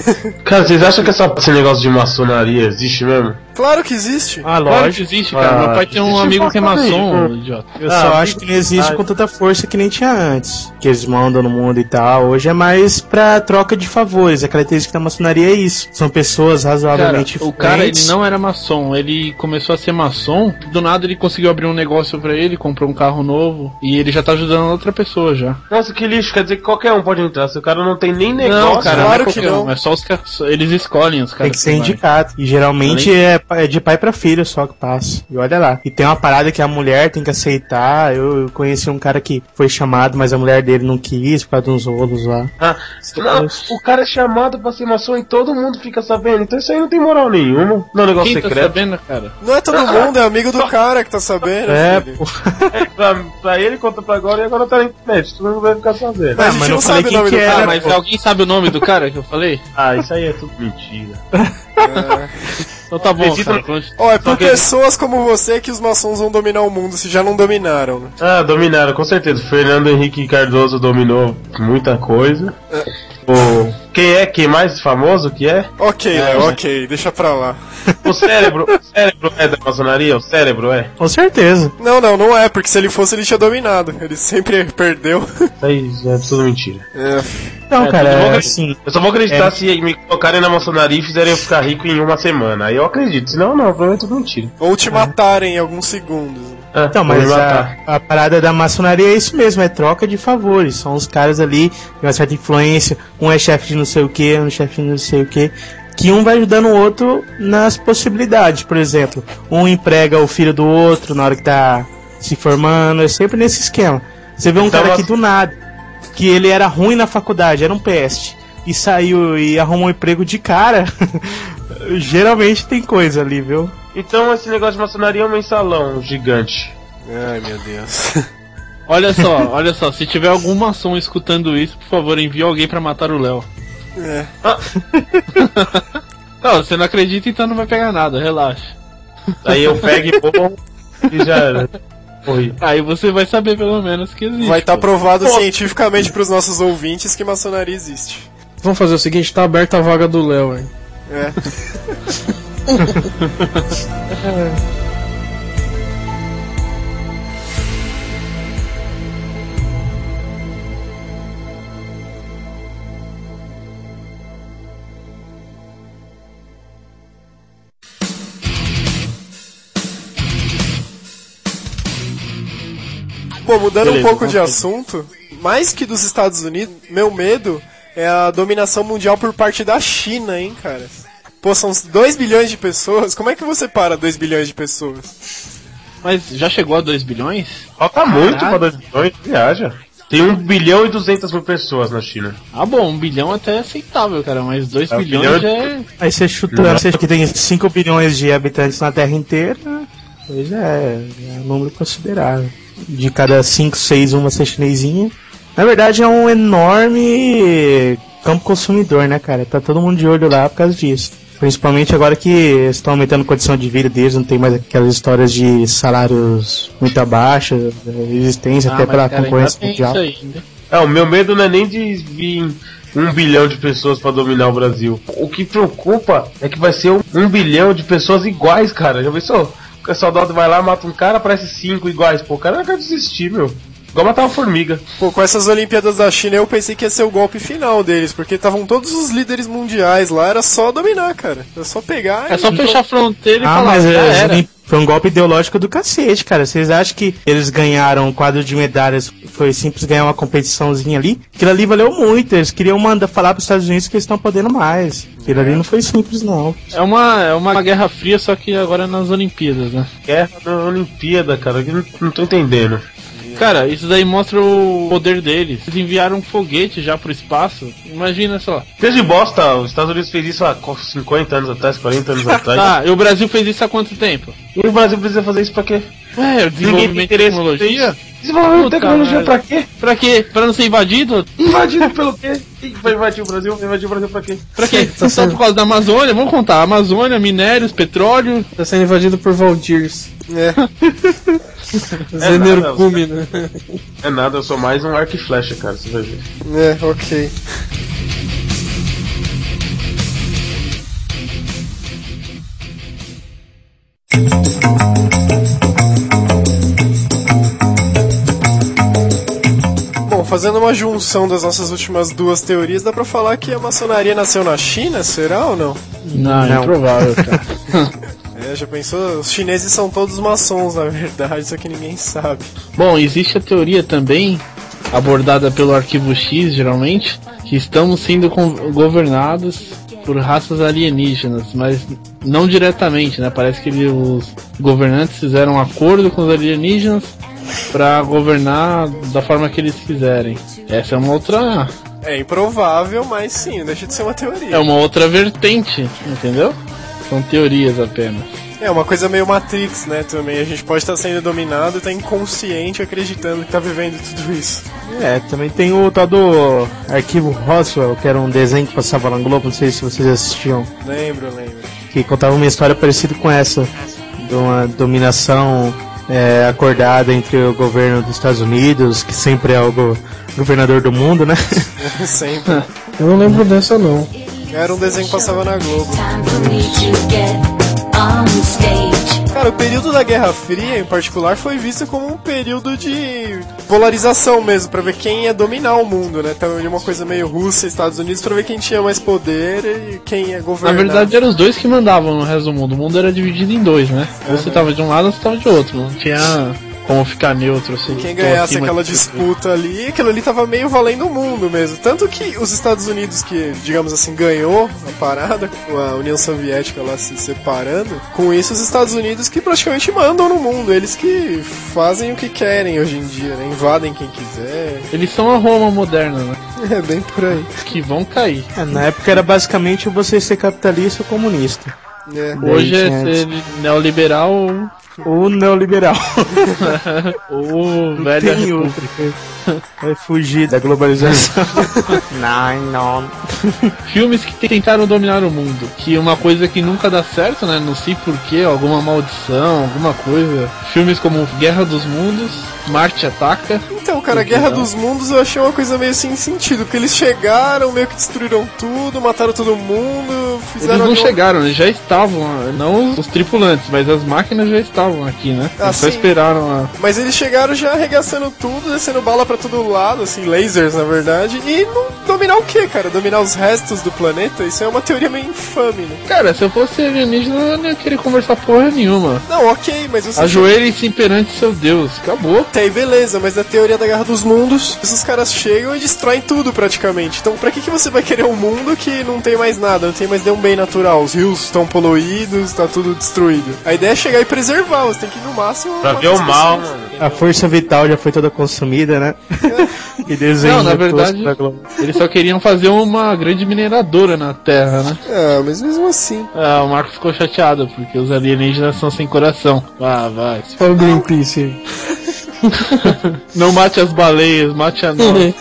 Cara, vocês acham que essa, esse negócio de maçonaria existe mesmo? Claro que existe. Ah, Claro lógico. que existe, cara. Ah, Meu pai tem um amigo que é maçom, idiota. Eu Ah, só acho que não existe ah. com tanta força que nem tinha antes. Que eles mandam no mundo e tal. Hoje é mais pra troca de favores. A característica da maçonaria é isso. São pessoas Cara, razoavelmente o cara ele não era maçom, ele começou a ser maçom, do nada ele conseguiu abrir um negócio pra ele, comprou um carro novo e ele já tá ajudando outra pessoa já. Nossa, que lixo, quer dizer que qualquer um pode entrar. Se o cara não tem nem negócio. não, cara, claro não é que não. um, é só os caras, eles escolhem os caras. Tem que ser indicado. E geralmente é, é de pai pra filho só que passa. E olha lá. E tem uma parada que a mulher tem que aceitar. Eu, eu conheci um cara que foi chamado, mas a mulher dele não quis por causa de uns rolos lá. Ah, não, o cara é chamado pra ser maçom e todo mundo fica sabendo. Então isso aí não tem moral nenhuma. Não é um negócio Quem tá secreto. sabendo, cara? Não é todo mundo, é amigo do cara que tá sabendo. É, filho. pô. É, pra, pra ele conta pra agora e agora tá na internet. Todo mundo vai ficar sabendo. Mas a Ah, gente mas não não sabe o quem nome que do era, cara. Ah, mas alguém sabe o nome do cara que eu falei? Ah, isso aí é tudo mentira. Então tá bom, cara. Ó, é por pessoas como você que os maçons vão dominar o mundo, se já não dominaram, né? Ah, dominaram, com certeza. Fernando Henrique Cardoso dominou muita coisa. O... Quem é? Quem mais famoso que é? Ok, É, né? ok, deixa pra lá. O cérebro. o cérebro é da maçonaria? O cérebro é? Com certeza. Não, não, não é, porque se ele fosse ele tinha dominado. Ele sempre perdeu. Isso aí é tudo mentira. É. Não, É, cara, é assim. Eu só vou acreditar É. se me colocarem na maçonaria e fizerem eu ficar rico em uma semana. Aí eu acredito. Senão, não, provavelmente é tudo mentira. Ou te matarem em alguns segundos. Ah, Então, mas a, a parada da maçonaria é isso mesmo, é troca de favores. São os caras ali, com uma certa influência, um é chefe de não sei o que, um é chefe de não sei o que, que um vai ajudando o outro nas possibilidades. Por exemplo, um emprega o filho do outro na hora que tá se formando, é sempre nesse esquema. Você vê um Então, cara aqui do nada, que ele era ruim na faculdade, era um peste, e saiu e arrumou um emprego de cara. Geralmente tem coisa ali, viu? Então esse negócio de maçonaria é um mensalão gigante. Ai, meu Deus. Olha só, olha só, se tiver algum maçom escutando isso, por favor, envie alguém pra matar o Léo. É. Não, você não acredita, então não vai pegar nada, relaxa. Aí eu pego e e já era. Morri. Aí você vai saber pelo menos que existe. Vai estar pô. provado cientificamente pros nossos ouvintes que maçonaria existe. Vamos fazer o seguinte, tá aberta a vaga do Léo, hein? É. Bom, mudando Beleza, um pouco de assunto, mais que dos Estados Unidos, meu medo é a dominação mundial por parte da China, hein, cara? Pô, são 2 bilhões de pessoas, como é que você para 2 bilhões de pessoas? Mas já chegou a 2 bilhões? Falta muito Caralho. pra 2 bilhões, viaja. Tem 1 bilhão e 200 mil pessoas na China. Ah, bom, um bilhão até é aceitável, cara, mas 2 É, bilhões bilhão- já é. Aí você chutando, você que tem 5 bilhões de habitantes na Terra inteira, pois é, é um número considerável. De cada 5, 6, uma ser chinesinha. Na verdade é um enorme campo consumidor, né, cara? Tá todo mundo de olho lá por causa disso. Principalmente agora que estão aumentando a condição de vida deles, não tem mais aquelas histórias de salários muito abaixo, existência Ah, até pela cara, concorrência mundial. É, o meu medo não é nem de vir um bilhão de pessoas pra dominar o Brasil. O que preocupa é que vai ser um, um bilhão de pessoas iguais, cara. Já pensou? O soldado vai lá, mata um cara, aparece cinco iguais. Pô, o cara não quer desistir, meu. Igual matar uma formiga. Pô, com essas Olimpíadas da China eu pensei que ia ser o golpe final deles, porque estavam todos os líderes mundiais lá, era só dominar, cara. Era só pegar É só e... fechar a fronteira e Ah, falar, mas já é, era. foi um golpe ideológico do cacete, cara. Vocês acham que eles ganharam um quadro de medalhas? Foi simples ganhar uma competiçãozinha ali? Aquilo ali valeu muito. Eles queriam mandar falar pros Estados Unidos que eles estão podendo mais. Aquilo ali não foi simples, não. É uma, é uma guerra fria, só que agora nas Olimpíadas, né? Guerra da Olimpíada, cara. Eu não, não tô entendendo. Cara, isso daí mostra o poder deles. Eles enviaram um foguete já pro espaço. Imagina só. Desde bosta, os Estados Unidos fez isso há 50 anos atrás, 40 anos atrás. Tá, e o Brasil fez isso há quanto tempo? E o Brasil precisa fazer isso pra quê? Ué, o desenvolvimento de tecnologia? Desenvolvimento de Puta tecnologia pra quê? Pra quê? Pra não ser invadido? Invadido pelo quê? Quem vai invadir o Brasil? Vai invadir o Brasil pra quê? Pra quê? Tá Só sendo- por causa da Amazônia? Vamos contar. Amazônia, minérios, petróleo. Tá sendo invadido por Valdirs. É. Zenergume, né? É nada, eu sou mais um arco e flecha, cara, você vai ver. É, ok. Bom, fazendo uma junção das nossas últimas duas teorias, dá pra falar que a maçonaria nasceu na China, será ou não? Não, Não. improvável, cara. É, já pensou? Os chineses são todos maçons, na verdade, só que ninguém sabe. Bom, existe a teoria também, abordada pelo Arquivo X, geralmente, que estamos sendo governados por raças alienígenas, mas não diretamente, né? Parece que os governantes fizeram um acordo com os alienígenas para governar da forma que eles quiserem. Essa é uma outra, É improvável, mas sim, deixa de ser uma teoria. é uma outra vertente, entendeu? São teorias apenas. É uma coisa meio Matrix, né? Também a gente pode estar sendo dominado e tá inconsciente acreditando que tá vivendo tudo isso. É, também tem o tal do Arquivo Roswell, que era um desenho que passava lá no Globo, não sei se vocês assistiam, Lembro, lembro. que contava uma história parecida com essa, de uma dominação é, acordada entre o governo dos Estados Unidos, que sempre é o go- governador do mundo, né? Sempre. Eu não lembro dessa, não. Era um desenho que passava na Globo. Cara, o período da Guerra Fria, em particular, foi visto como um período de polarização mesmo, pra ver quem ia dominar o mundo, né? Então, de uma coisa meio Rússia e Estados Unidos, pra ver quem tinha mais poder e quem ia Na governar. verdade eram os dois que mandavam no resto do mundo. O mundo era dividido em dois, né? Ou você tava de um lado ou você tava de outro. Não tinha como ficar neutro assim. Quem ganhasse aquela disputa ali, aquilo ali tava meio valendo o mundo mesmo. Tanto que os Estados Unidos, que, digamos assim, ganhou a parada, com a União Soviética lá se separando, com isso os Estados Unidos que praticamente mandam no mundo, eles que fazem o que querem hoje em dia, né? Invadem quem quiser. Eles são a Roma moderna, né? É bem por aí. Que vão cair. É, na época era basicamente você ser capitalista ou comunista. É. Hoje é ser neoliberal ou, neoliberal. ou velha república. Vai fugir da globalização. não, não. Filmes que tentaram dominar o mundo. Que uma coisa que nunca dá certo, né? Não sei porquê, alguma maldição, alguma coisa. Filmes como Guerra dos Mundos, Marte Ataca. Então, cara, a Guerra dos Mundos eu achei uma coisa meio sem sentido, porque eles chegaram, meio que destruíram tudo, mataram todo mundo, fizeram. Eles não chegaram, eles já estavam, não os tripulantes, mas as máquinas já estavam aqui, né? Ah, Eles só sim. esperaram a. Mas eles chegaram já arregaçando tudo, descendo bala pra todo lado, assim, lasers na verdade, e não dominar o que, cara? Dominar os restos do planeta? Isso é uma teoria meio infame, né? Cara, se eu fosse alienígena, eu não ia querer conversar porra nenhuma. Não, ok, mas você. Ajoelhe-se perante seu Deus. Acabou. Até aí, beleza, mas na teoria da Guerra dos Mundos, esses caras chegam e destroem tudo praticamente. Então, pra que, que você vai querer um mundo que não tem mais nada, não tem mais nenhum bem natural? Os rios estão poluídos, tá tudo destruído. A ideia é chegar e preservar, você tem que ir no máximo. Pra ver o mal, mano. A força vital já foi toda consumida, né? e desenho Não, na verdade, da Globo. eles só queriam fazer uma grande mineradora na Terra, né? Ah, mas mesmo assim. Ah, o Marcos ficou chateado, porque os alienígenas são sem coração. Ah, vai. Olha o Greenpeace aí. Não mate as baleias, mate a nós.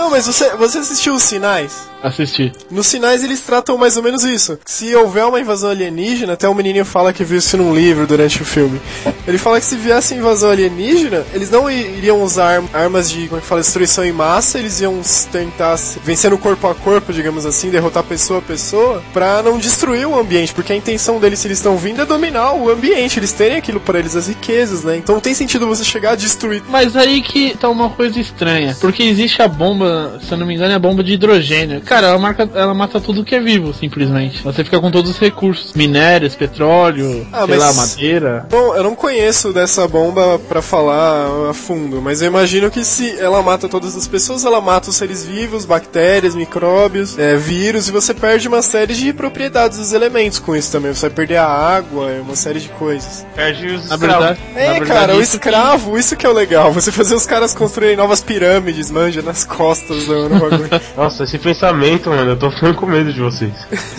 Não, mas você, você assistiu os sinais? Assisti. Nos sinais eles tratam mais ou menos isso. Se houver uma invasão alienígena, até o menininho fala que viu isso num livro durante o filme. Ele fala que se viesse invasão alienígena, eles não iriam usar armas de, como é que fala, destruição em massa, eles iam tentar vencer no corpo a corpo, digamos assim, derrotar pessoa a pessoa, pra não destruir o ambiente, porque a intenção deles, se eles estão vindo, é dominar o ambiente, eles terem aquilo para eles, as riquezas, né? Então não tem sentido você chegar a destruir. Mas aí que tá uma coisa estranha, porque existe a bomba, se eu não me engano, é a bomba de hidrogênio. Cara, ela, marca, ela mata tudo que é vivo, simplesmente. Você fica com todos os recursos: minérios, petróleo, Ah, sei mas- lá, madeira. Bom, eu não conheço dessa bomba pra falar a fundo, mas eu imagino que se ela mata todas as pessoas, ela mata os seres vivos, bactérias, micróbios, é, vírus, e você perde uma série de propriedades dos elementos com isso também. Você vai perder a água, uma série de coisas. Perde os Na escravos. verdade, É, na verdade, cara, o isso escravo, isso que é o legal. Você fazer os caras construírem novas pirâmides, manja, nas costas do do bagulho. Nossa, esse pensamento, mano, eu tô ficando com medo de vocês.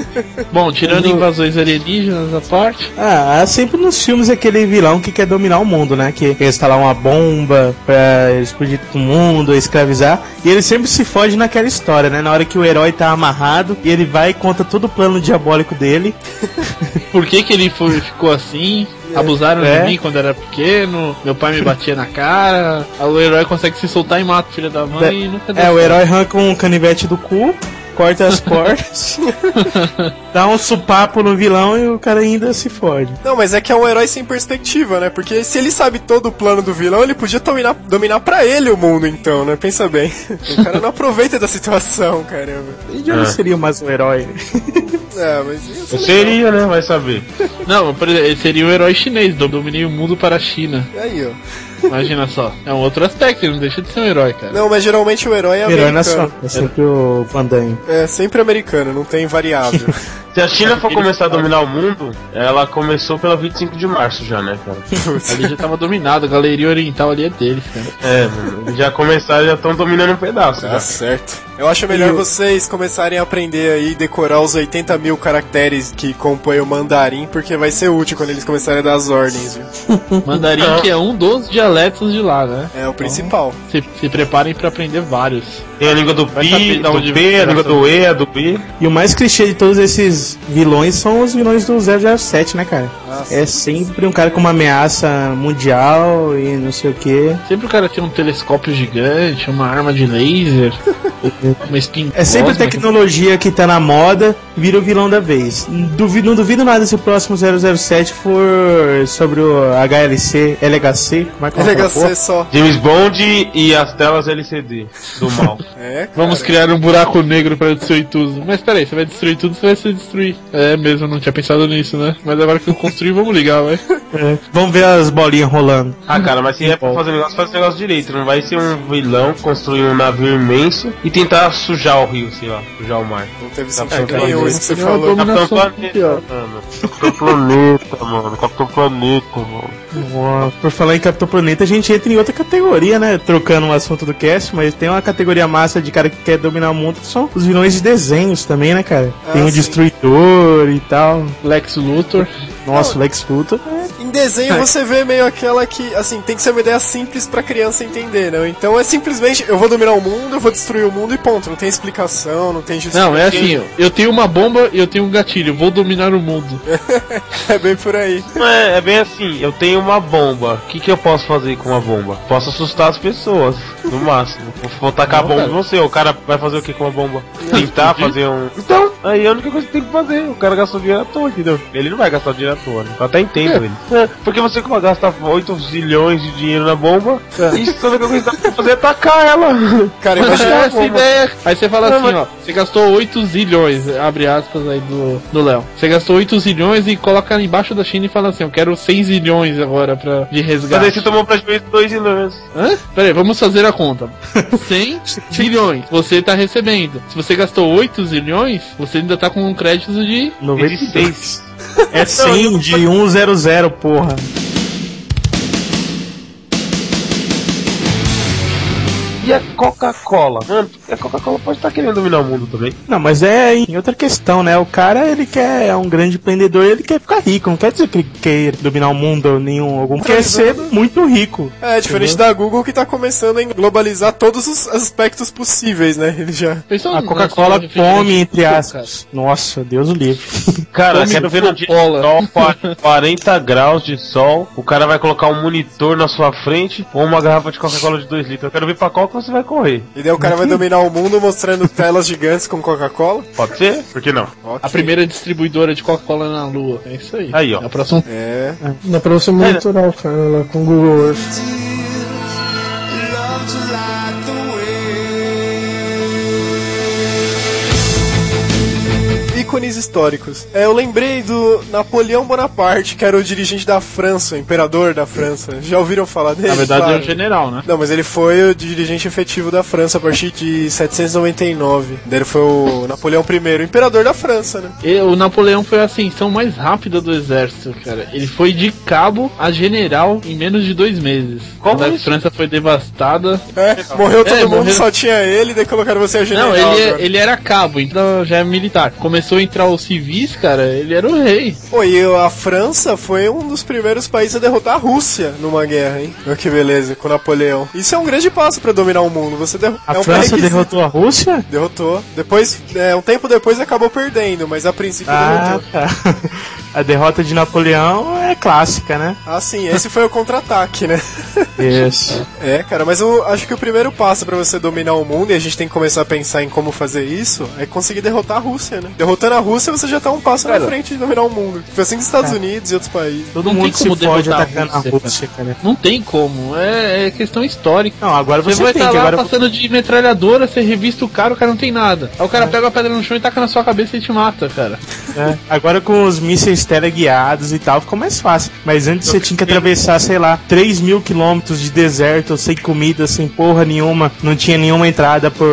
Bom, tirando invasões alienígenas à parte, Ah, há sempre nos filmes aquele vilão que quer dominar o mundo, né? Que quer instalar uma bomba pra explodir o mundo, escravizar. E ele sempre se foge naquela história, né? Na hora que o herói tá amarrado e ele vai e conta todo o plano diabólico dele. por que que ele foi, ficou assim? Abusaram É. de mim quando era pequeno, meu pai me batia na cara, o herói consegue se soltar e mata o filho da mãe e nunca deu É, o herói arranca um canivete do cu, corta as cordas, dá um supapo no vilão e o cara ainda se fode. Não, mas é que é um herói sem perspectiva, né? Porque se ele sabe todo o plano do vilão, ele podia dominar, dominar pra ele o mundo, então, né? Pensa bem. O cara não aproveita da situação, caramba. E já não É. seria mais um herói. É, mas Eu seria, né? Vai saber. Não, ele seria o herói chinês, do- dominei o mundo para a China. Aí, ó. Imagina só. É um outro aspecto, ele não deixa de ser um herói, cara. Não, mas geralmente o herói é herói americano. nacional. É sempre o Van Damme. É sempre americano, não tem variável. Se a China for começar a dominar o mundo, ela começou pela 25 de março já, né, cara? Ali já tava dominado, a galeria oriental ali é deles, cara. É, mano, já começaram, já estão dominando um pedaço. Tá já. certo. Eu acho melhor vocês começarem a aprender aí, decorar os 80 mil caracteres que compõem o mandarim, porque vai ser útil quando eles começarem a dar as ordens, viu? Mandarim que é um dos dialetos de lá, né? É o principal. Se, se preparem pra aprender vários. Tem a língua do Pi, da do onde vem a língua do E, a do B. E o mais clichê de todos esses vilões são os vilões do 007, né, cara? é sempre um cara com uma ameaça mundial e não sei o que. Sempre o cara tem um telescópio gigante, uma arma de laser, uma spin É sempre a tecnologia que tá na moda vira o vilão da vez. Duvido, não duvido nada se o próximo 007 for sobre o HLC, LHC, como é que é? LHC só. James Bond e as telas LCD do mal. É, Vamos criar um buraco negro pra destruir tudo. Mas peraí, você vai destruir tudo, você vai se destruir. É mesmo, eu não tinha pensado nisso, né? Mas agora que eu construí, vamos ligar, vai. É. Vamos ver as bolinhas rolando. Ah, cara, mas se é pra fazer negócio, faz o negócio direito. Não vai ser um vilão construir um navio imenso e tentar sujar o rio, sei lá, sujar o mar. Não teve sentido isso que você uma falou. Capitão Planeta, mano. Capitão Planeta, mano. Capitão Planeta, mano. Por falar em Capitão Planeta, a gente entra em outra categoria, né? Trocando o assunto do cast, mas tem uma categoria massa de cara que quer dominar o mundo, que são os vilões de desenhos também, né, cara? tem Ah, o sim. Destruidor e tal. Lex Luthor. Nossa, o Lex Luthor. Em desenho você vê meio aquela que, assim, tem que ser uma ideia simples pra criança entender, né? Então é simplesmente, eu vou dominar o mundo, eu vou destruir o mundo e ponto. Não tem explicação, não tem justificativa. Não, é assim, eu tenho uma bomba e eu tenho um gatilho, vou dominar o mundo. É bem por aí. Não é, é bem assim, eu tenho uma bomba. O que, que eu posso fazer com uma bomba? Posso assustar as pessoas, no máximo. Vou, vou tacar Não, bomba cara. em você, o cara vai fazer o que com uma bomba? Tentar fazer um. Então, aí a única coisa que tem que fazer, o cara gastou dinheiro à toa, entendeu? Ele não vai gastar dinheiro à toa, né? Eu até entendo ele. É, porque você vai gastar 8 zilhões de dinheiro na bomba, isso a única coisa que dá pra fazer é tacar ela. Cara, É imagina a essa bomba. ideia. Aí você fala Não, assim, mas- ó, você gastou 8 zilhões, abre aspas aí do do Léo. Você gastou 8 zilhões e coloca embaixo da China e fala assim, eu quero 6 zilhões agora pra, de Mas resgate. aí você tomou prejuízo de 2 zilhões. Hã? Pera aí, vamos fazer a conta. 100 zilhões você tá recebendo. Se você gastou 8 zilhões, você ainda tá com um crédito de 96. É 100 de 100, porra. Coca-Cola? Mano, a Coca-Cola pode estar querendo dominar o mundo também. Não, mas é em outra questão, né? O cara, ele quer, é um grande empreendedor, ele quer ficar rico. Não quer dizer que ele quer dominar o mundo nenhum. Algum quer ser muito rico. É, diferente da Google que tá começando a globalizar todos os aspectos possíveis, né? Ele já. A Coca-Cola come, entre aspas. Nossa, Deus o livre. Cara, quero ver no dia de sol, 40 graus de sol, o cara vai colocar um monitor na sua frente ou uma garrafa de Coca-Cola de 2 litros. Eu quero ver pra qual que você vai correr. E daí o cara vai dominar o mundo mostrando telas gigantes com Coca-Cola? Pode ser? Por que não? A primeira distribuidora de Coca-Cola na Lua. É isso aí. Aí, ó. É a próxima. É. Pra você monitorar o cara lá com o Google Earth. Ícones históricos. É, eu lembrei do Napoleão Bonaparte, que era o dirigente da França, o imperador da França. Já ouviram falar dele? Na verdade Claro. é o general, né? Não, mas ele foi o dirigente efetivo da França a partir de 799. Daí ele foi o Napoleão I, o imperador da França, né? E o Napoleão foi a ascensão mais rápida do exército, cara. Ele foi de cabo a general em menos de dois meses. Como Quando a isso? França foi devastada. É, morreu todo É, mundo, morreu- só tinha ele, daí colocaram você a general. Não, ele, agora. ele era cabo, então já é militar. Começou a entrar os civis, cara, ele era o rei. Pô, e a França foi um dos primeiros países a derrotar a Rússia numa guerra, hein? Olha que beleza, com Napoleão. Isso é um grande passo pra dominar o mundo. Você derro- A é um França derrotou a Rússia? Derrotou. Depois, é, um tempo depois acabou perdendo, mas a princípio Ah, derrotou. tá. A derrota de Napoleão é clássica, né? Ah, sim, esse foi o contra-ataque, né? Isso. É, cara, mas eu acho que o primeiro passo pra você dominar o mundo, e a gente tem que começar a pensar em como fazer isso, é conseguir derrotar a Rússia, né? Derrotando a Rússia, você já tá um passo na frente de dominar o mundo. Foi assim nos Estados É. Unidos e outros países. Todo Não mundo tem como se fode derrotar a atacando a Rússia, Rússia, cara. Não tem como, é, é questão histórica. Não, agora Você, você, vai tem estar que lá agora passando de metralhadora, você revista o cara, o cara não tem nada. Aí o cara pega a pedra no chão e taca na sua cabeça e te mata, cara. É, agora com os mísseis teleguiados e tal, ficou mais fácil. Mas antes você tinha que atravessar, sei lá, 3 mil quilômetros de deserto, sem comida, sem porra nenhuma. Não tinha nenhuma entrada por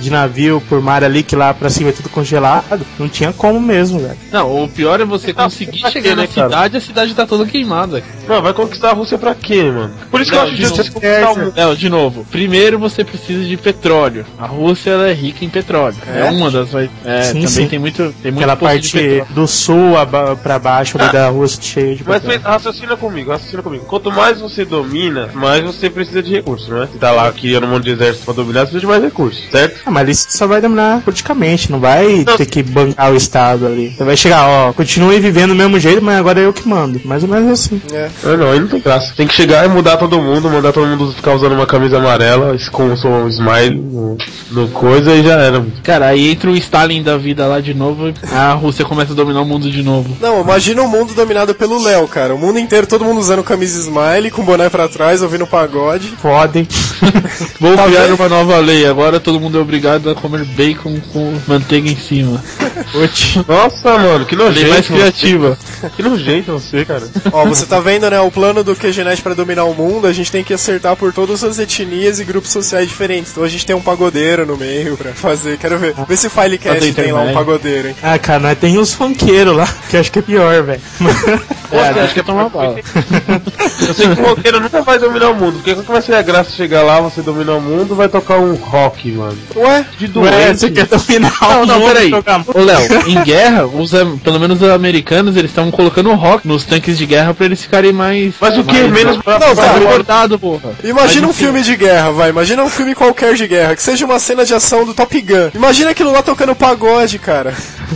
de navio, por mar ali, que lá pra cima é tudo congelado. Não tinha como mesmo, velho. Não, o pior é você conseguir pra chegar na né, cidade e a cidade tá toda queimada. Não, vai conquistar a Rússia pra quê, mano? Por isso que Não, eu acho que você conquistar o. Não, de novo. Primeiro você precisa de petróleo. A Rússia ela é rica em petróleo. É, É? uma das. vai- É, Sim, também sim. tem muito. Tem muito Aquela parte do sul aba- pra baixo ali da Rússia cheia de Mas pensa- raciocina comigo, raciocina comigo. Quanto mais você domina, mais você precisa de recursos, né? Você tá lá criando um monte de exército pra dominar, você precisa de mais recursos, certo? Ah, mas isso só vai dominar politicamente, não vai ter que bancar o Estado ali. Você vai chegar, ó, continue vivendo do mesmo jeito, mas agora é eu que mando. Mais ou menos assim. É. Ah, não, aí não tem graça. Tem que chegar e mudar todo mundo, mandar todo mundo ficar usando uma camisa amarela, com o seu smile no, no coisa e já era. Cara, aí entra o Stalin da vida lá de novo a Rússia começa a dominar o mundo de novo. Não, imagina um mundo dominado pelo Léo, cara. O mundo inteiro, todo mundo usando camisa smile, com boné pra trás, ouvindo pagode. Podem. Vou Tá criar vendo? uma nova lei. Agora todo mundo é obrigado a comer bacon com manteiga em cima. Nossa, mano, que Lei nojento. mais criativa. Que nojento você, cara. Ó, você tá vendo, né? O plano do QGNet pra dominar o mundo, a gente tem que acertar por todas as etnias e grupos sociais diferentes. Então a gente tem um pagodeiro no meio pra fazer. Quero ver. Vê se o Filecast Fazer tem lá um pagodeiro, hein? Ah, cara, nós tem os funkeiros lá, que acho que é pior, velho. É, acho que é tomar bala. Eu sei que o roqueiro nunca vai dominar o mundo, porque qual que vai ser a graça de chegar lá, você dominar o mundo, vai tocar um rock, mano. Ué? De Ué, doente. você quer dominar Não, o não, mundo peraí. e tocar Ô, Léo, em guerra, os, pelo menos os americanos, eles estavam colocando rock nos tanques de guerra pra eles ficarem mais. Mas o que? Menos pra- Não, Tá cara, recordado, porra. Imagina um filme de guerra, vai. Imagina um filme qualquer de guerra, que seja uma cena de ação do Top Gun. Imagina aquilo lá tocando pagode, cara.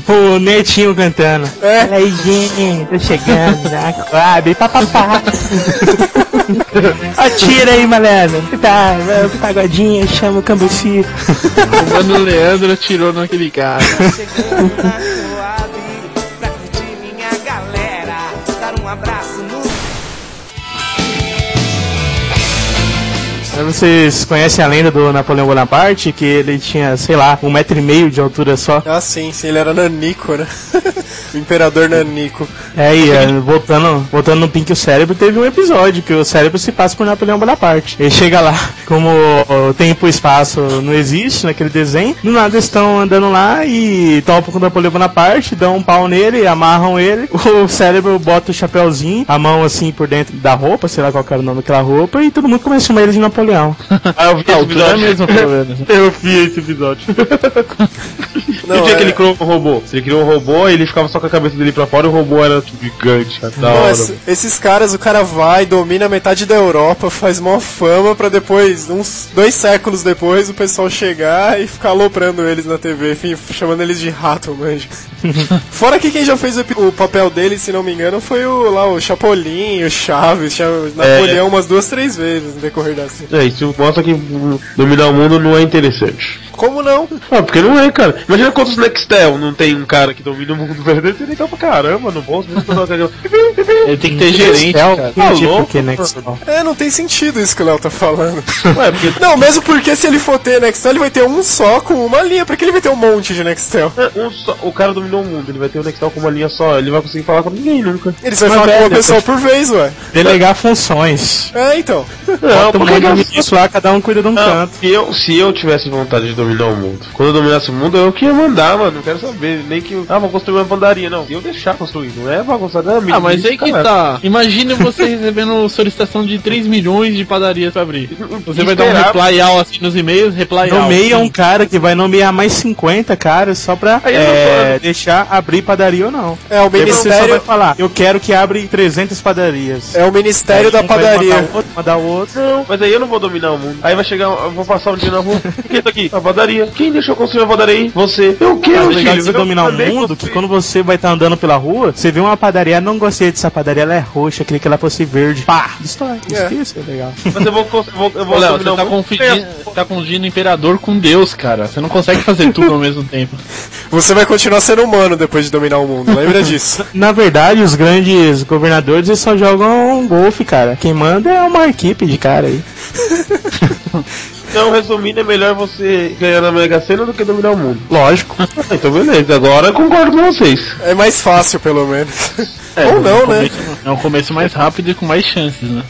O netinho cantando. É. Olha aí, gente, tô chegando na Coab, papapá. Atira aí, malandro. Tá, pagodinho, chama o cambuci. O mano Leandro atirou naquele cara. pra Vocês conhecem a lenda do Napoleão Bonaparte? Que ele tinha, sei lá, um metro e meio de altura só. Ah, sim, sim, ele era nanico, né? o imperador nanico. É, e é, voltando, voltando no Pink o Cérebro, teve um episódio que o cérebro se passa por Napoleão Bonaparte. Ele chega lá, como o tempo e espaço não existe naquele desenho, do nada eles estão andando lá e topam com o Napoleão Bonaparte, dão um pau nele, amarram ele, o cérebro bota o chapéuzinho, a mão assim por dentro da roupa, sei lá qual que era o nome daquela roupa, e todo mundo começa a chamar ele de Napoleão. Ah, eu vi esse episódio. mesmo, pelo menos. Eu vi esse episódio. e o dia que ele criou um robô? Se ele criou um robô, ele ficava só com a cabeça dele pra fora e o robô era tipo, gigante, Não, hora. esse- esses caras, o cara vai, domina metade da Europa, faz mó fama pra depois, uns dois séculos depois, o pessoal chegar e ficar aloprando eles na TV, enfim, chamando eles de rato, manjo. Fora que quem já fez o, o papel dele, se não me engano, foi o lá o Chapolin, o Chaves, Cha- Napoleão umas duas, três vezes no decorrer da série. É, isso mostra que dominar o mundo não é interessante. Como não? Ah, porque não é, cara. Imagina quantos Nextel não tem um cara que domina o mundo verdadeiro, seria legal pra caramba no bolso. eu- Ele tem que ter gerente, cara. Tá tipo louco? que Nextel. É, não tem sentido isso que o Léo tá falando. Ué, porque Não, mesmo porque se ele for ter Nextel, ele vai ter um só com uma linha. Pra que ele vai ter um monte de Nextel? um só- o cara dominou o mundo, ele vai ter o Nextel com uma linha só, ele vai conseguir falar com ninguém nunca. Ele só vai falar com uma velho, pessoa por vez, ué. Delegar funções. É, então. Bota um monte de ministro lá, cada um cuida de um Não, canto. se eu, se eu tivesse vontade de dominar o mundo, quando eu dominasse o mundo, eu que ia mandar, mano. Não quero saber. Nem que. Ah, vou construir uma padaria. Não, eu deixar construir, não é bagunçar da Ah, mas aí que tá. Imagina você recebendo solicitação de 3 milhões de padarias pra abrir. Você vai dar um reply all assim nos e-mails, reply all. Nomeia um cara que vai nomear mais 50 caras só pra Aí não é, deixar abrir padaria ou não. É, o Depois Você só Ministério- vai falar, eu quero que abre 300 padarias. É o Ministério da um Padaria. Mandar outro, mandar outro. Não, mas aí eu não vou dominar o mundo. Aí vai chegar, eu vou passar um dia na rua. O que é isso aqui? A padaria. Quem deixou construir a padaria aí? Você. Eu Mas quero, o legal de você dominar o mundo, que quando você vai estar andando pela rua, você vê uma padaria, não gostei dessa padaria, ela é roxa, queria que ela fosse verde. Pá, destrói. Isso, É. isso é legal. Mas eu vou, eu vou, eu vou Ô, Léo, você tá o confundindo, tá confundindo imperador com Deus, cara. Você não consegue fazer tudo ao mesmo tempo. Você vai continuar sendo humano depois de dominar o mundo, lembra disso? Na verdade, os grandes governadores eles só jogam golfe, cara. Quem manda é uma equipe de cara aí. Então, resumindo, é melhor você ganhar na Mega Sena do que dominar o mundo. Lógico. Então, beleza. Agora eu concordo com vocês. É mais fácil, pelo menos. É, Ou é um não, né? começo- É um começo mais rápido e com mais chances, né?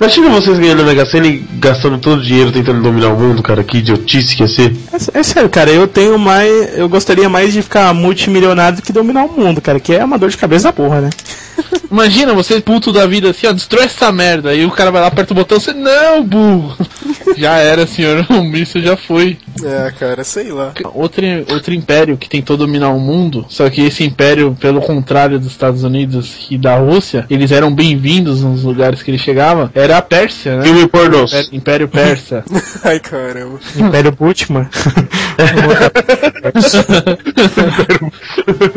Imagina vocês ganhando na Mega Sena e gastando todo o dinheiro tentando dominar o mundo, cara. Que idiotice que ia ser. É, é sério, cara, eu tenho mais. Eu gostaria mais de ficar multimilionário do que dominar o mundo, cara, que é uma dor de cabeça da porra, né? Imagina você puto da vida assim, ó, destrói essa merda. Aí o cara vai lá, aperta o botão, você, não, burro. já era, senhor, o míssil já foi. É, cara, sei lá. Outro, outro império que tentou dominar o mundo, só que esse império, pelo contrário dos Estados Unidos e da Rússia, eles eram bem-vindos nos lugares que ele chegava, era a Pérsia, né? Filme pornôs. Império, Império Persa. Ai, caramba. Império Butman.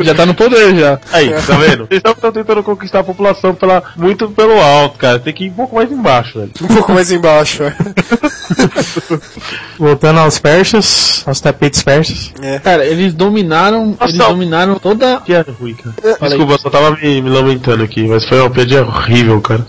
já tá no poder já. Aí, tá vendo? Eles estão tentando conquistar a população pela, muito pelo alto, cara. Tem que ir um pouco mais embaixo, velho. Um pouco mais embaixo, é. Voltando aos persas, aos tapetes persas. Cara, eles dominaram, eles Nossa, dominaram toda Piada ruim, cara. Aí. Desculpa, eu só tava me, me lamentando aqui, mas foi uma piada horrível, cara.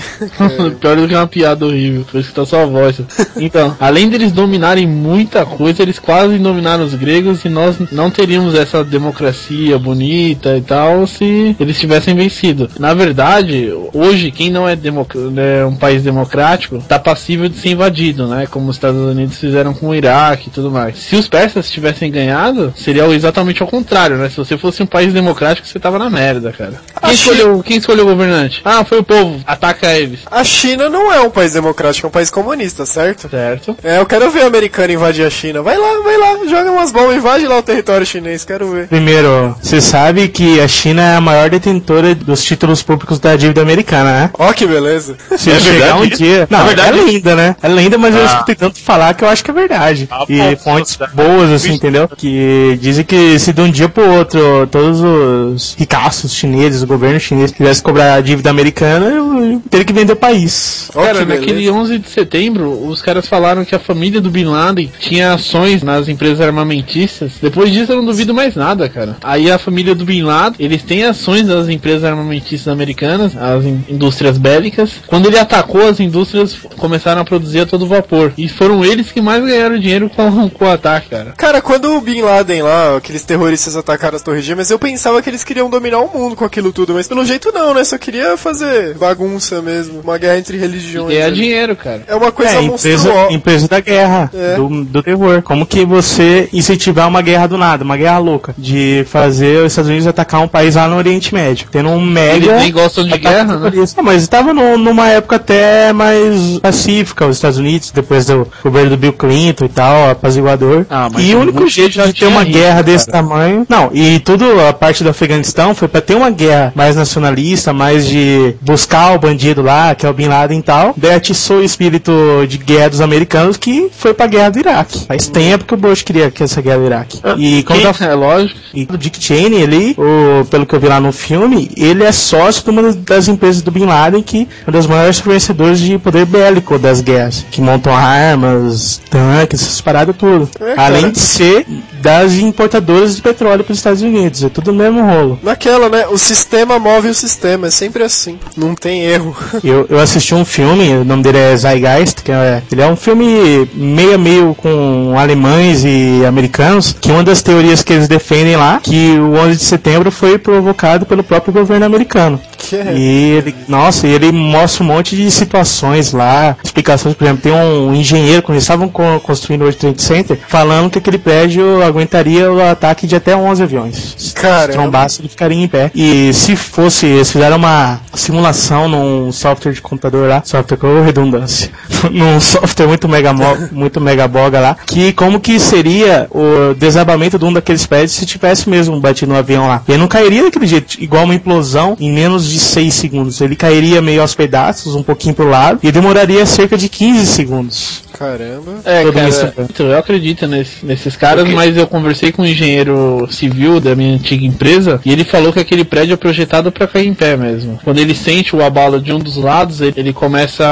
Pior do que uma piada horrível, por isso que tá sua voz. Então, além deles dominarem muita coisa, eles quase dominaram os gregos e nós não teríamos essa democracia bonita e tal se eles tivessem vencido. Na verdade, hoje, quem não é, né, um país democrático tá passível de ser invadido, né? Como os Estados Unidos fizeram com o Iraque e tudo mais. Se os persas tivessem ganhado, seria exatamente ao contrário, né? Se você fosse um país democrático, você tava na merda, cara. Quem escolheu, quem escolheu o governante? Ah, foi o povo. Ataca eles. A China não é um país democrático, é um país comunista, certo? Certo. É, eu quero ver o americano invadir a China. Vai lá, vai lá, joga umas bombas, invade lá o território chinês, quero ver. Primeiro, você sabe que a China é a maior detentora dos títulos públicos da dívida americana, né? Ó, que beleza. Se É chegar verdade um dia. Não, É é, verdade? linda, né? É linda, mas eu Ah. escutei tanto falar que eu acho que é verdade. Ah, e pô, fontes tá. boas, assim, entendeu? Que dizem que se de um dia pro outro todos os ricaços chineses, o governo chinês, quisesse cobrar a dívida americana, eu teria que vender o país. Cara, que naquele beleza. 11 de setembro, os caras falaram que a família do Bin Laden tinha ações nas empresas armamentistas. Depois disso, eu não duvido mais nada, cara. Aí a família do Bin Laden, eles têm ações das empresas armamentistas americanas, as in- indústrias bélicas. Quando ele atacou, as indústrias começaram a produzir a todo vapor. E foram eles que mais ganharam dinheiro com com, com o ataque, cara. Cara, quando o Bin Laden lá, aqueles terroristas atacaram as torres gêmeas, eu pensava que eles queriam dominar o mundo com aquilo tudo, mas pelo jeito não, né? Só queria fazer bagunça mesmo, uma guerra entre religiões. E é ali. dinheiro, cara. É uma coisa É, empresa, monstruosa. empresa da guerra, É. do, do terror. Como que você incentivar uma guerra do nada, uma guerra louca, de fazer os Estados Unidos atacar um país lá no Oriente Médio, tendo um mega... Eles nem gostam de guerra, né? Não, mas estava numa época até mais pacífica, os Estados Unidos, depois do governo do Bill Clinton e tal, apaziguador. Ah, mas e o único jeito de ter uma isso, guerra cara. desse tamanho... Não, e tudo, a parte do Afeganistão foi para ter uma guerra mais nacionalista, mais de buscar o bandido lá, que é o Bin Laden e tal. Daí atiçou o espírito de guerra dos americanos que foi pra guerra do Iraque. Faz tempo que o Bush queria que essa guerra do Iraque. E como tá É lógico. e o Dick Cheney, ele, o, pelo que eu vi lá no filme, ele é sócio de uma das empresas do Bin Laden, que é uma das maiores fornecedores de poder bélico das guerras, que montam armas, tanques, essas paradas tudo. É. Além de ser das importadoras de petróleo para os Estados Unidos, é tudo no mesmo rolo. Naquela, né? O sistema move o sistema, é sempre assim. Não tem erro. Eu, eu assisti um filme, o nome dele é Zeitgeist, que é, ele é um filme meio a meio com alemães e americanos, que uma das teorias que eles defendem lá, que o 11 de setembro foi provocado pelo próprio governo americano. E ele, nossa, ele mostra um monte de situações lá, explicações, por exemplo, tem um engenheiro, quando eles estavam co- construindo o World Trade Center, falando que aquele prédio aguentaria o ataque de até 11 aviões. Se Caramba. trombasse, ele ficaria em pé. E se fosse, eles fizeram uma simulação num software de computador lá, software com redundância, num software muito mega, muito mega boga lá, que como que seria o desabamento de um daqueles prédios se tivesse mesmo batido no avião lá. Ele não cairia daquele jeito, igual uma implosão, em menos de 6 segundos. Ele cairia meio aos pedaços, um pouquinho pro lado, e demoraria cerca de 15 segundos. Caramba. É, Todo cara, então, eu acredito nesse- nesses caras, mas eu conversei com um engenheiro civil da minha antiga empresa e ele falou que aquele prédio é projetado para cair em pé mesmo. Quando ele sente o abalo de um dos lados, ele, ele começa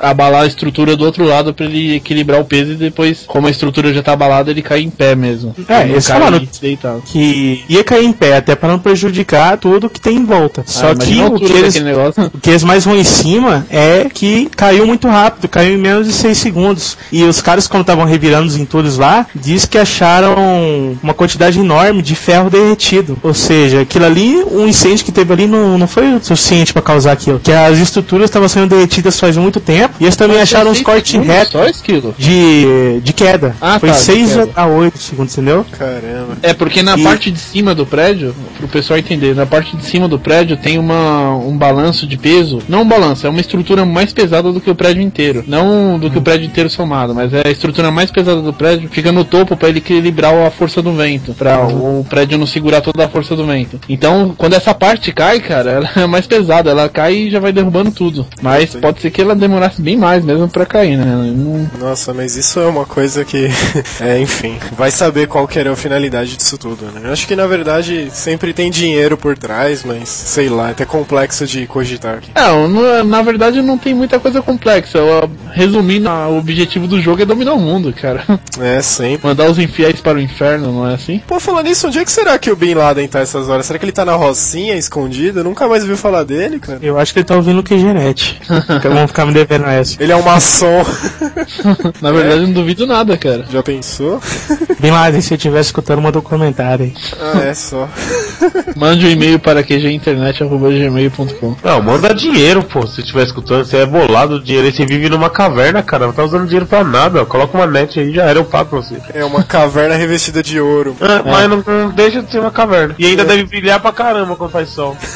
a abalar a estrutura do outro lado para ele equilibrar o peso e depois, como a estrutura já tá abalada, ele cai em pé mesmo. É, Ele eles cai falaram que ia cair em pé, até para não prejudicar tudo que tem em volta. Só que Ah, imagina a o que, eles, o que eles mais vão em cima é que caiu muito rápido, caiu em menos de 6 segundos. E os caras, quando estavam revirando os entulhos lá, diz que acharam uma quantidade enorme de ferro derretido. Ou seja, aquilo ali, um incêndio que teve ali não, não foi o suficiente para causar aquilo. Que as estruturas estavam sendo derretidas faz muito tempo. E eles também Mas acharam uns cortes retos de, de queda. Ah, foi tá, de 6 queda. a 8 segundos, entendeu? Caramba. É porque na E- parte de cima do prédio, pro pessoal entender, na parte de cima do prédio tem uma, um balanço de peso. Não um balanço, é uma estrutura mais pesada do que o prédio inteiro. Não do que o prédio inteiro somado, mas é a estrutura mais pesada do prédio. Fica no topo para ele equilibrar a força do vento, para o prédio não segurar toda a força do vento. Então, quando essa parte cai, cara, ela é mais pesada, ela cai e já vai derrubando tudo. Mas pode ser que ela demorasse bem mais mesmo para cair, né? Não- Nossa, mas isso é uma coisa que. é, enfim. Vai saber qual que era a finalidade disso tudo, né? Eu acho que na verdade sempre tem dinheiro por trás, mas sei lá, até complexo de cogitar aqui. Não, no- na verdade não tem muita coisa complexa. Eu, Resumindo, a- o objetivo do jogo é dominar o mundo, cara. É, sempre. Mandar os infiéis para o inferno, não é assim? Pô, falando nisso, onde é que será que o Bin Laden tá essas horas? Será que ele tá na Rocinha, escondido? Eu nunca mais ouvi falar dele, cara. Eu acho que ele tá ouvindo o QGNet. Vão ficar me devendo essa. Ele é um maçom. Na verdade, eu não duvido nada, cara. Já pensou? Bin Laden, se eu estivesse escutando, manda um comentário aí. Ah, é só. Mande um e-mail para qginternet.gmail.com Não, manda dinheiro, pô. Se estiver escutando, você é bolado o dinheiro aí, você vive numa caverna, cara. Não tá usando dinheiro pra nada. ó. Coloca uma net aí, já era, eu pago pra você. É uma caverna revestida de ouro. É, Mas não, não deixa de ser uma caverna. E ainda deve brilhar pra caramba quando faz sol.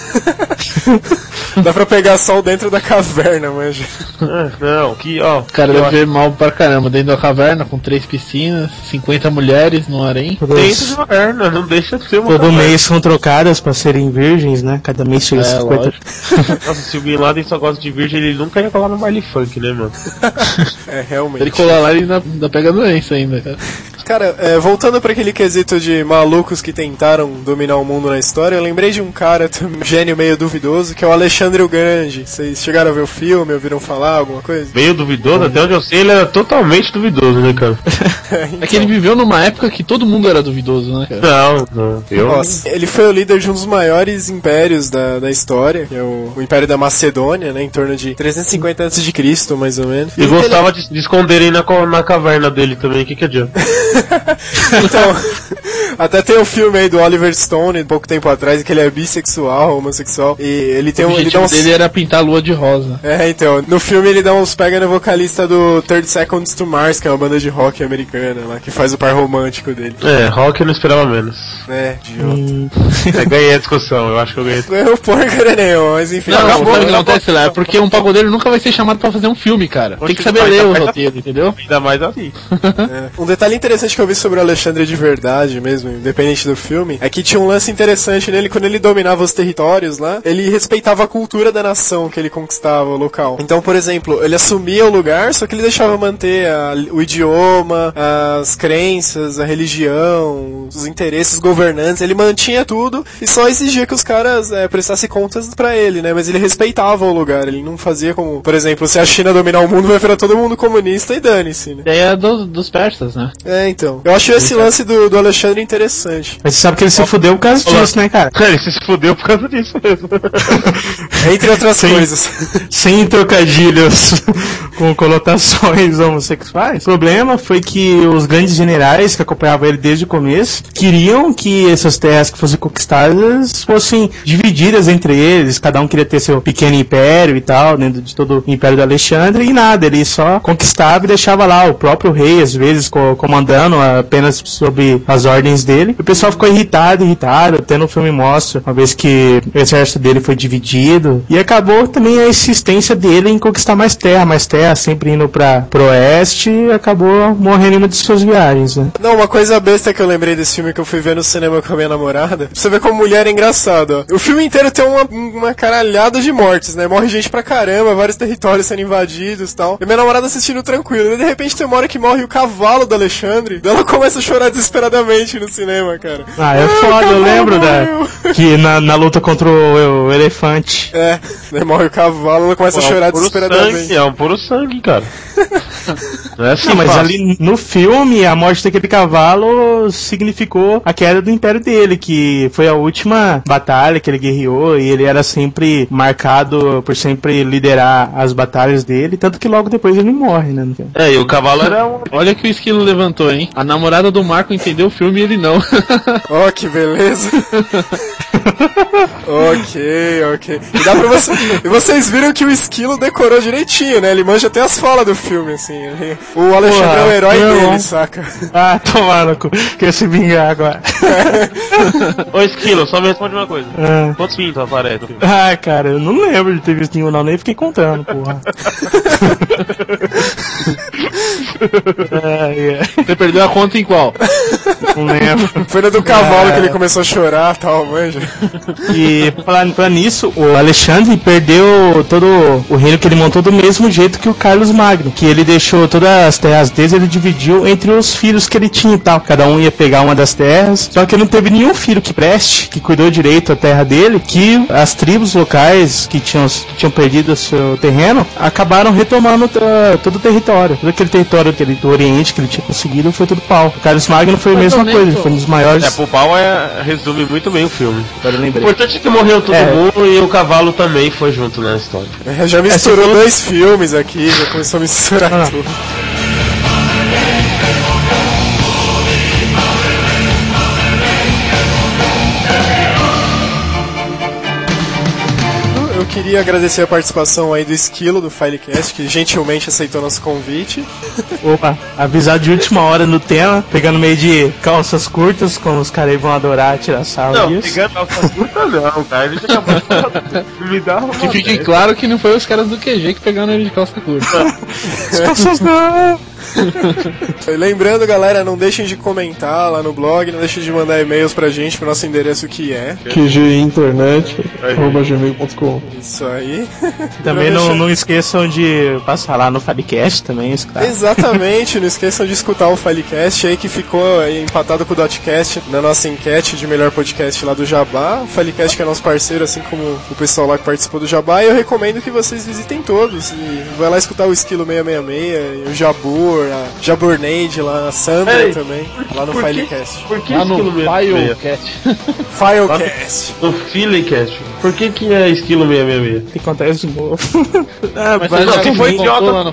Dá pra pegar sol dentro da caverna, manja. É, não, que, ó. O cara deve ver mal pra caramba, dentro da caverna, com três piscinas, 50 mulheres no harém. Dentro de uma caverna, não deixa de ser uma Todo caverna. mês são trocadas pra serem virgens, né? Cada mês chega É, 50. lógico. Nossa, se o Bin Laden só gosta de virgem, ele nunca ia colar no baile funk, né, mano? É, Se realmente. ele colar lá, ele ainda, ainda pega doença ainda, cara. Cara, é, voltando para aquele quesito de malucos que tentaram dominar o mundo na história, eu lembrei de um cara, um gênio meio duvidoso, que é o Alexandre o Grande. Vocês chegaram a ver o filme, ouviram falar alguma coisa? Meio duvidoso, até onde eu sei, ele era totalmente duvidoso, né, cara? É que ele viveu numa época que todo mundo era duvidoso, né, cara? Não, não. Eu... Nossa, ele foi o líder de um dos maiores impérios da, da história, que é o, o Império da Macedônia, né, em torno de 350 a.C., mais ou menos. E gostava de, de esconderem na, na caverna dele também, o que que adianta? Então, até tem um filme aí do Oliver Stone, pouco tempo atrás, que ele é bissexual, homossexual, e ele tem o um... Ele dá objetivo uns... dele era pintar a lua de rosa. É, então, no filme ele dá uns pega no vocalista do 30 Seconds to Mars, que é uma banda de rock americana lá, que faz o par romântico dele. É, rock eu não esperava menos. É, idiota. É, ganhei a discussão, eu acho que eu ganhei. Ganhou porcaria nenhuma, mas enfim. Não, não, acabou, sabe o que né? acontece lá? É porque um pagodeiro nunca vai ser chamado pra fazer um filme, cara. Tem que saber ler o roteiro, entendeu? Ainda mais assim. É. Um detalhe interessante que eu vi sobre o Alexandre de verdade mesmo, independente do filme, é que tinha um lance interessante nele quando ele dominava os territórios lá, ele respeitava a cultura da nação que ele conquistava, o local. Então, por exemplo, ele assumia o lugar, só que ele deixava manter a- o idioma, as crenças, a religião, os interesses governantes, ele mantinha tudo e só exigia que os caras é, prestassem contas pra ele, né? Mas ele respeitava o lugar, ele não fazia como, por exemplo, se a China dominar o mundo, vai virar todo mundo comunista e dane-se, né? Ideia do, dos persas, né? É, então. Eu acho esse lance do, do Alexandre interessante. Mas você sabe que ele se fudeu por causa disso, né, cara? Ele se fudeu por causa disso mesmo. Entre outras Sem- coisas. Sem trocadilhos com conotações homossexuais. O problema foi que os grandes generais que acompanhavam ele desde o começo queriam que essas terras que fossem conquistadas fossem divididas entre eles. Cada um queria ter seu pequeno império e tal, dentro de todo o império do Alexandre. E nada, ele só conquistava e deixava lá o próprio rei, às vezes, co- comandando apenas sob as ordens dele. O pessoal ficou irritado, irritado. Até no filme mostra, uma vez que o exército dele foi dividido. E acabou também a insistência dele em conquistar mais terra, mais terra, sempre indo para pro oeste. E acabou morrendo em uma de suas viagens, né? Não, uma coisa besta que eu lembrei desse filme que eu fui ver no cinema com a minha namorada. Pra você ver como mulher é engraçado, ó. O filme inteiro tem uma, uma caralhada de mortes, né? Morre gente pra caramba, vários territórios sendo invadidos e tal. E minha namorada assistindo tranquilo. E de repente tem uma hora que morre o cavalo do Alexandre. Daí ela começa a chorar desesperadamente no cinema, cara. Ah, é foda, eu lembro da, que na, na luta contra o, o elefante. É, daí morre o cavalo, ela começa a chorar é um puro desesperadamente. sangue, é um puro sangue, cara. Não é assim, Não, mas fácil. ali no filme, a morte daquele cavalo significou a queda do império dele, que foi a última batalha que ele guerreou e ele era sempre marcado por sempre liderar as batalhas dele, tanto que logo depois ele morre, né? É, e o cavalo era um. Olha que o esquilo levantou, hein? A namorada do Marco entendeu o filme e ele não. Ó, que beleza. ok, ok. E dá pra você. E vocês viram que o esquilo decorou direitinho, né? Ele manja até as falas do filme, assim. Ele- O Alexandre é o herói não. dele, saca? Ah, no cu. Quer se vingar agora. Ô Esquilo, só me responde uma coisa. Ah. Quantos pintos aparecem filme? Ah, cara, eu não lembro de ter visto nenhum não, nem fiquei contando, porra. Ah, é. Você perdeu a conta em qual? Não lembro. Foi na do cavalo É. que ele começou a chorar tal, manja. E falando falando nisso, o Alexandre perdeu todo o reino que ele montou do mesmo jeito que o Carlos Magno, que ele deixou todas as terras dele, ele dividiu entre os filhos que ele tinha e tal. Cada um ia pegar uma das terras, só que não teve nenhum filho que preste, que cuidou direito a terra dele, que as tribos locais que tinham, tinham perdido o seu terreno acabaram retomando uh, todo o território. Todo aquele território que ele, do Oriente que ele tinha conseguido foi tudo pau. O Carlos Magno foi a mesma coisa, ele foi um dos maiores. É, pro pau é, resume muito bem o filme. O importante é que morreu todo É. mundo e o cavalo também foi junto na história. É, Já misturou dois filmes aqui, já começou a misturar Ah. tudo. Eu queria agradecer a participação aí do Esquilo do Filecast, que gentilmente aceitou nosso convite. Opa, avisar de última hora no tema, pegando meio de calças curtas, como os caras aí vão adorar tirar sarro Não, disso. pegando alça curta não, cara. Ele já me dá uma Que fique ideia. claro que não foi os caras do QG que pegaram ele de calça curta. As calças não! Lembrando, galera, não deixem de comentar lá no blog, não deixem de mandar e-mails pra gente, pro nosso endereço que é. QGinternet.gmail.com Isso aí. Também não, deixar- não esqueçam de passar lá no Fabcast também, escutar. Exatamente, não esqueçam de escutar o Filecast aí que ficou aí empatado com o Dotcast na nossa enquete de melhor podcast lá do Jabá. O Filecast que é nosso parceiro, assim como o pessoal lá que participou do Jabá. E eu recomendo que vocês visitem todos. E vai lá escutar o Esquilo 666, e o Jabur, a Jaburneide lá, a Sandra Peraí, também, lá no por que- Filecast. Por que Lá no esquilo 666? Filecast. Filecast. No Filecast. Por que que é esquilo 666? que acontece de novo. ah, Mas se se foi idiota, lá no?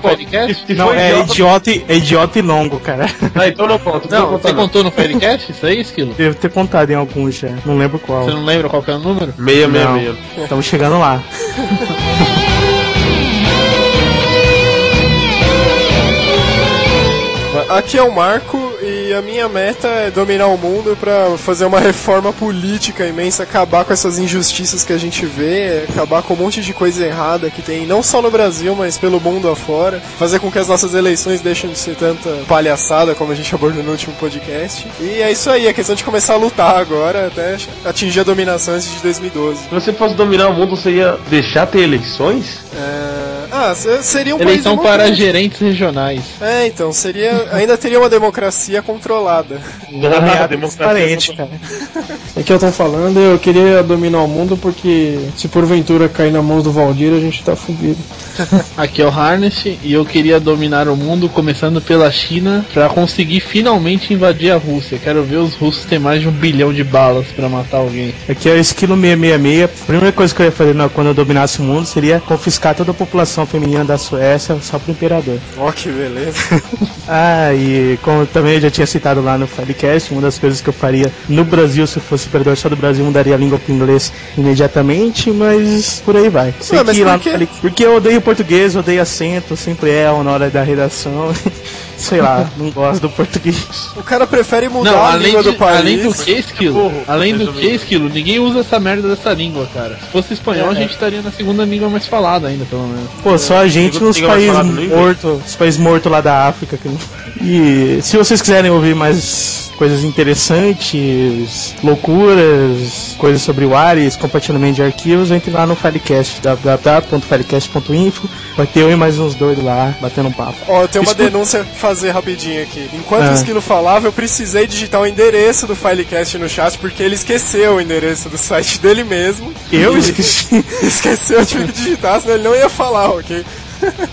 Se Não, é idiota- e- é idiota e longo, cara. Ah, então não conta. Não, não você não. contou no podcast isso aí, Esquilo? Devo ter contado em alguns já. Não lembro qual. Você não lembra qual que é o número? 666. Estamos chegando lá. Aqui é o Marco a minha meta é dominar o mundo pra fazer uma reforma política imensa, acabar com essas injustiças que a gente vê, acabar com um monte de coisa errada que tem não só no Brasil, mas pelo mundo afora, fazer com que as nossas eleições deixem de ser tanta palhaçada como a gente abordou no último podcast. E é isso aí, é questão de começar a lutar agora até atingir a dominação antes de 2012. Se você fosse dominar o mundo, você ia deixar ter eleições? É... Ah, se- seria um Eleição país para gerentes regionais. É, então, seria. Ainda teria uma democracia controlada. Ah, Transparente, cara. É que eu tô falando, eu queria dominar o mundo porque se porventura cair na mão do Valdir, a gente tá fudido. Aqui é o Harness e eu queria dominar o mundo começando pela China pra conseguir finalmente invadir a Rússia. Quero ver os russos ter mais de um bilhão de balas pra matar alguém. Aqui é o Esquilo 666. A primeira coisa que eu ia fazer quando eu dominasse o mundo seria confiscar toda a população feminina da Suécia só pro imperador. Ó, que beleza. Ah, e como também eu já tinha citado lá no Filecast, uma das coisas que eu faria no Brasil, se eu fosse imperador só do Brasil, mudaria a língua pro inglês imediatamente, mas por aí vai. Sei mas que lá por no Porque eu odeio português, odeio acento, sempre é na hora da redação. Sei lá, não gosto do português. O cara prefere mudar Não, a língua de, do país. além do que esquilo, além do que esquilo, ninguém usa essa merda dessa língua, cara. Se fosse espanhol, É. a gente estaria na segunda língua mais falada ainda, pelo menos. Pô, só a gente Segundo nos países mortos, os países mortos lá da África. que não- E se vocês quiserem ouvir mais coisas interessantes, loucuras, coisas sobre o Ares, compartilhamento de arquivos, entre lá no Filecast, www.filecast.info. Vai ter eu e mais uns doidos lá, batendo um papo. Ó, eu tenho uma denúncia a fazer rapidinho aqui. Enquanto Ah. o Esquilo falava, eu precisei digitar o endereço do Filecast no chat, porque ele esqueceu o endereço do site dele mesmo. Eu E- esqueci. esqueceu, eu tive que digitar, senão ele não ia falar, ok?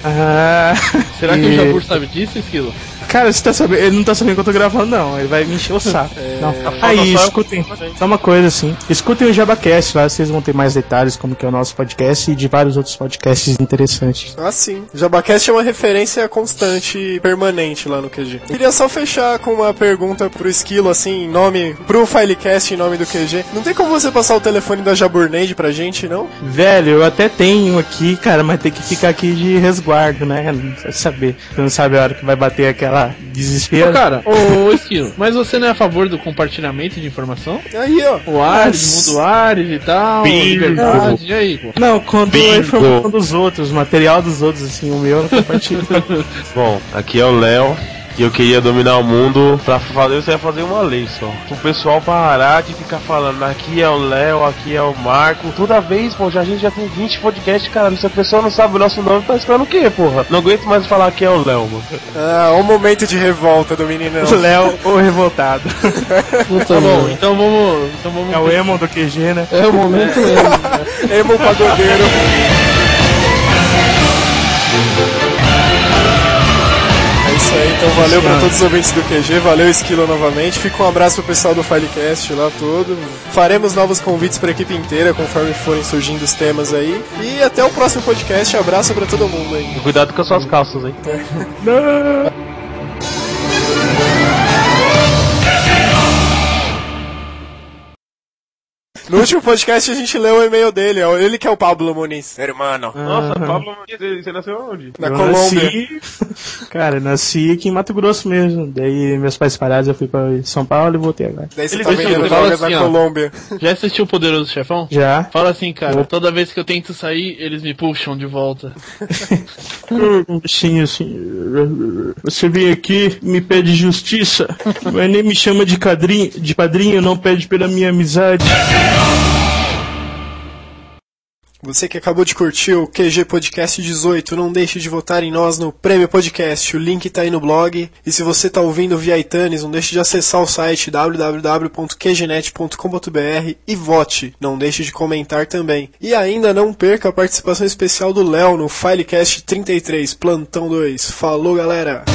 Ah, Será que e- o Jabur sabe disso, esquilo? Cara, você tá sabendo, ele não tá sabendo que eu tô gravando, não. Ele vai me encher o saco. não. Aí, só- escutem. Só uma coisa assim. Escutem o Jabacast lá, vocês vão ter mais detalhes como que é o nosso podcast e de vários outros podcasts interessantes. Ah, sim. Jabacast é uma referência constante e permanente lá no QG. Queria só fechar com uma pergunta pro Esquilo, assim, em nome. pro Filecast em nome do QG. Não tem como você passar o telefone da Jaburneide pra gente, não? Velho, eu até tenho aqui, cara, mas tem que ficar aqui de resguardo, né? Não precisa saber. Você não sabe a hora que vai bater aquela desespero. Ô, cara, ô esquilo, mas você não é a favor do compartilhamento de informação? Aí, ó. O Ares, mundo Ares e tal, Bingo. liberdade, e aí, pô? Não, quando Bingo. é informação dos outros, material dos outros, assim, o meu eu não compartilho. Bom, aqui é o Léo. E eu queria dominar o mundo. Pra fazer, você ia fazer uma lei só. O pessoal parar de ficar falando, aqui é o Léo, aqui é o Marco. Toda vez, pô, já, a gente já tem 20 podcasts, cara. Se a pessoa não sabe o nosso nome, tá esperando o quê, porra? Não aguento mais falar que é o Léo, mano. Ah, o momento de revolta do meninão. O Léo, o revoltado. Tá bom, então vamos. Então vamos É o Emo do QG, né? É o momento emo. Emo pagodeiro. É então valeu pra todos os ouvintes do QG, valeu Esquilo novamente. Fica um abraço pro pessoal do Filecast lá todo. Faremos novos convites pra equipe inteira conforme forem surgindo os temas aí. E até o próximo podcast. Abraço pra todo mundo aí. Cuidado com as suas calças, hein? No último podcast a gente leu o e-mail dele, é ele que é o Pablo Muniz. Hermano. Nossa. Pablo, você você nasceu onde? Na Eu Colômbia. nasci- Cara, eu nasci aqui em Mato Grosso mesmo. Daí meus pais parados, eu fui pra São Paulo e voltei agora. Daí você Ele tá vendendo drogas assim, na ó. Colômbia. Já assistiu o Poderoso Chefão? Já. Fala assim, cara, toda vez que eu tento sair, eles me puxam de volta. Um bichinho assim. Você vem aqui, me pede justiça, mas nem me chama de, cadrinho, de padrinho, não pede pela minha amizade. Você que acabou de curtir o QG Podcast 18, não deixe de votar em nós no Prêmio Podcast. O link tá aí no blog. E se você tá ouvindo via iTunes, não deixe de acessar o site www.qgnet.com.br e vote. Não deixe de comentar também. E ainda não perca a participação especial do Léo no Filecast 33, Plantão 2. Falou, galera!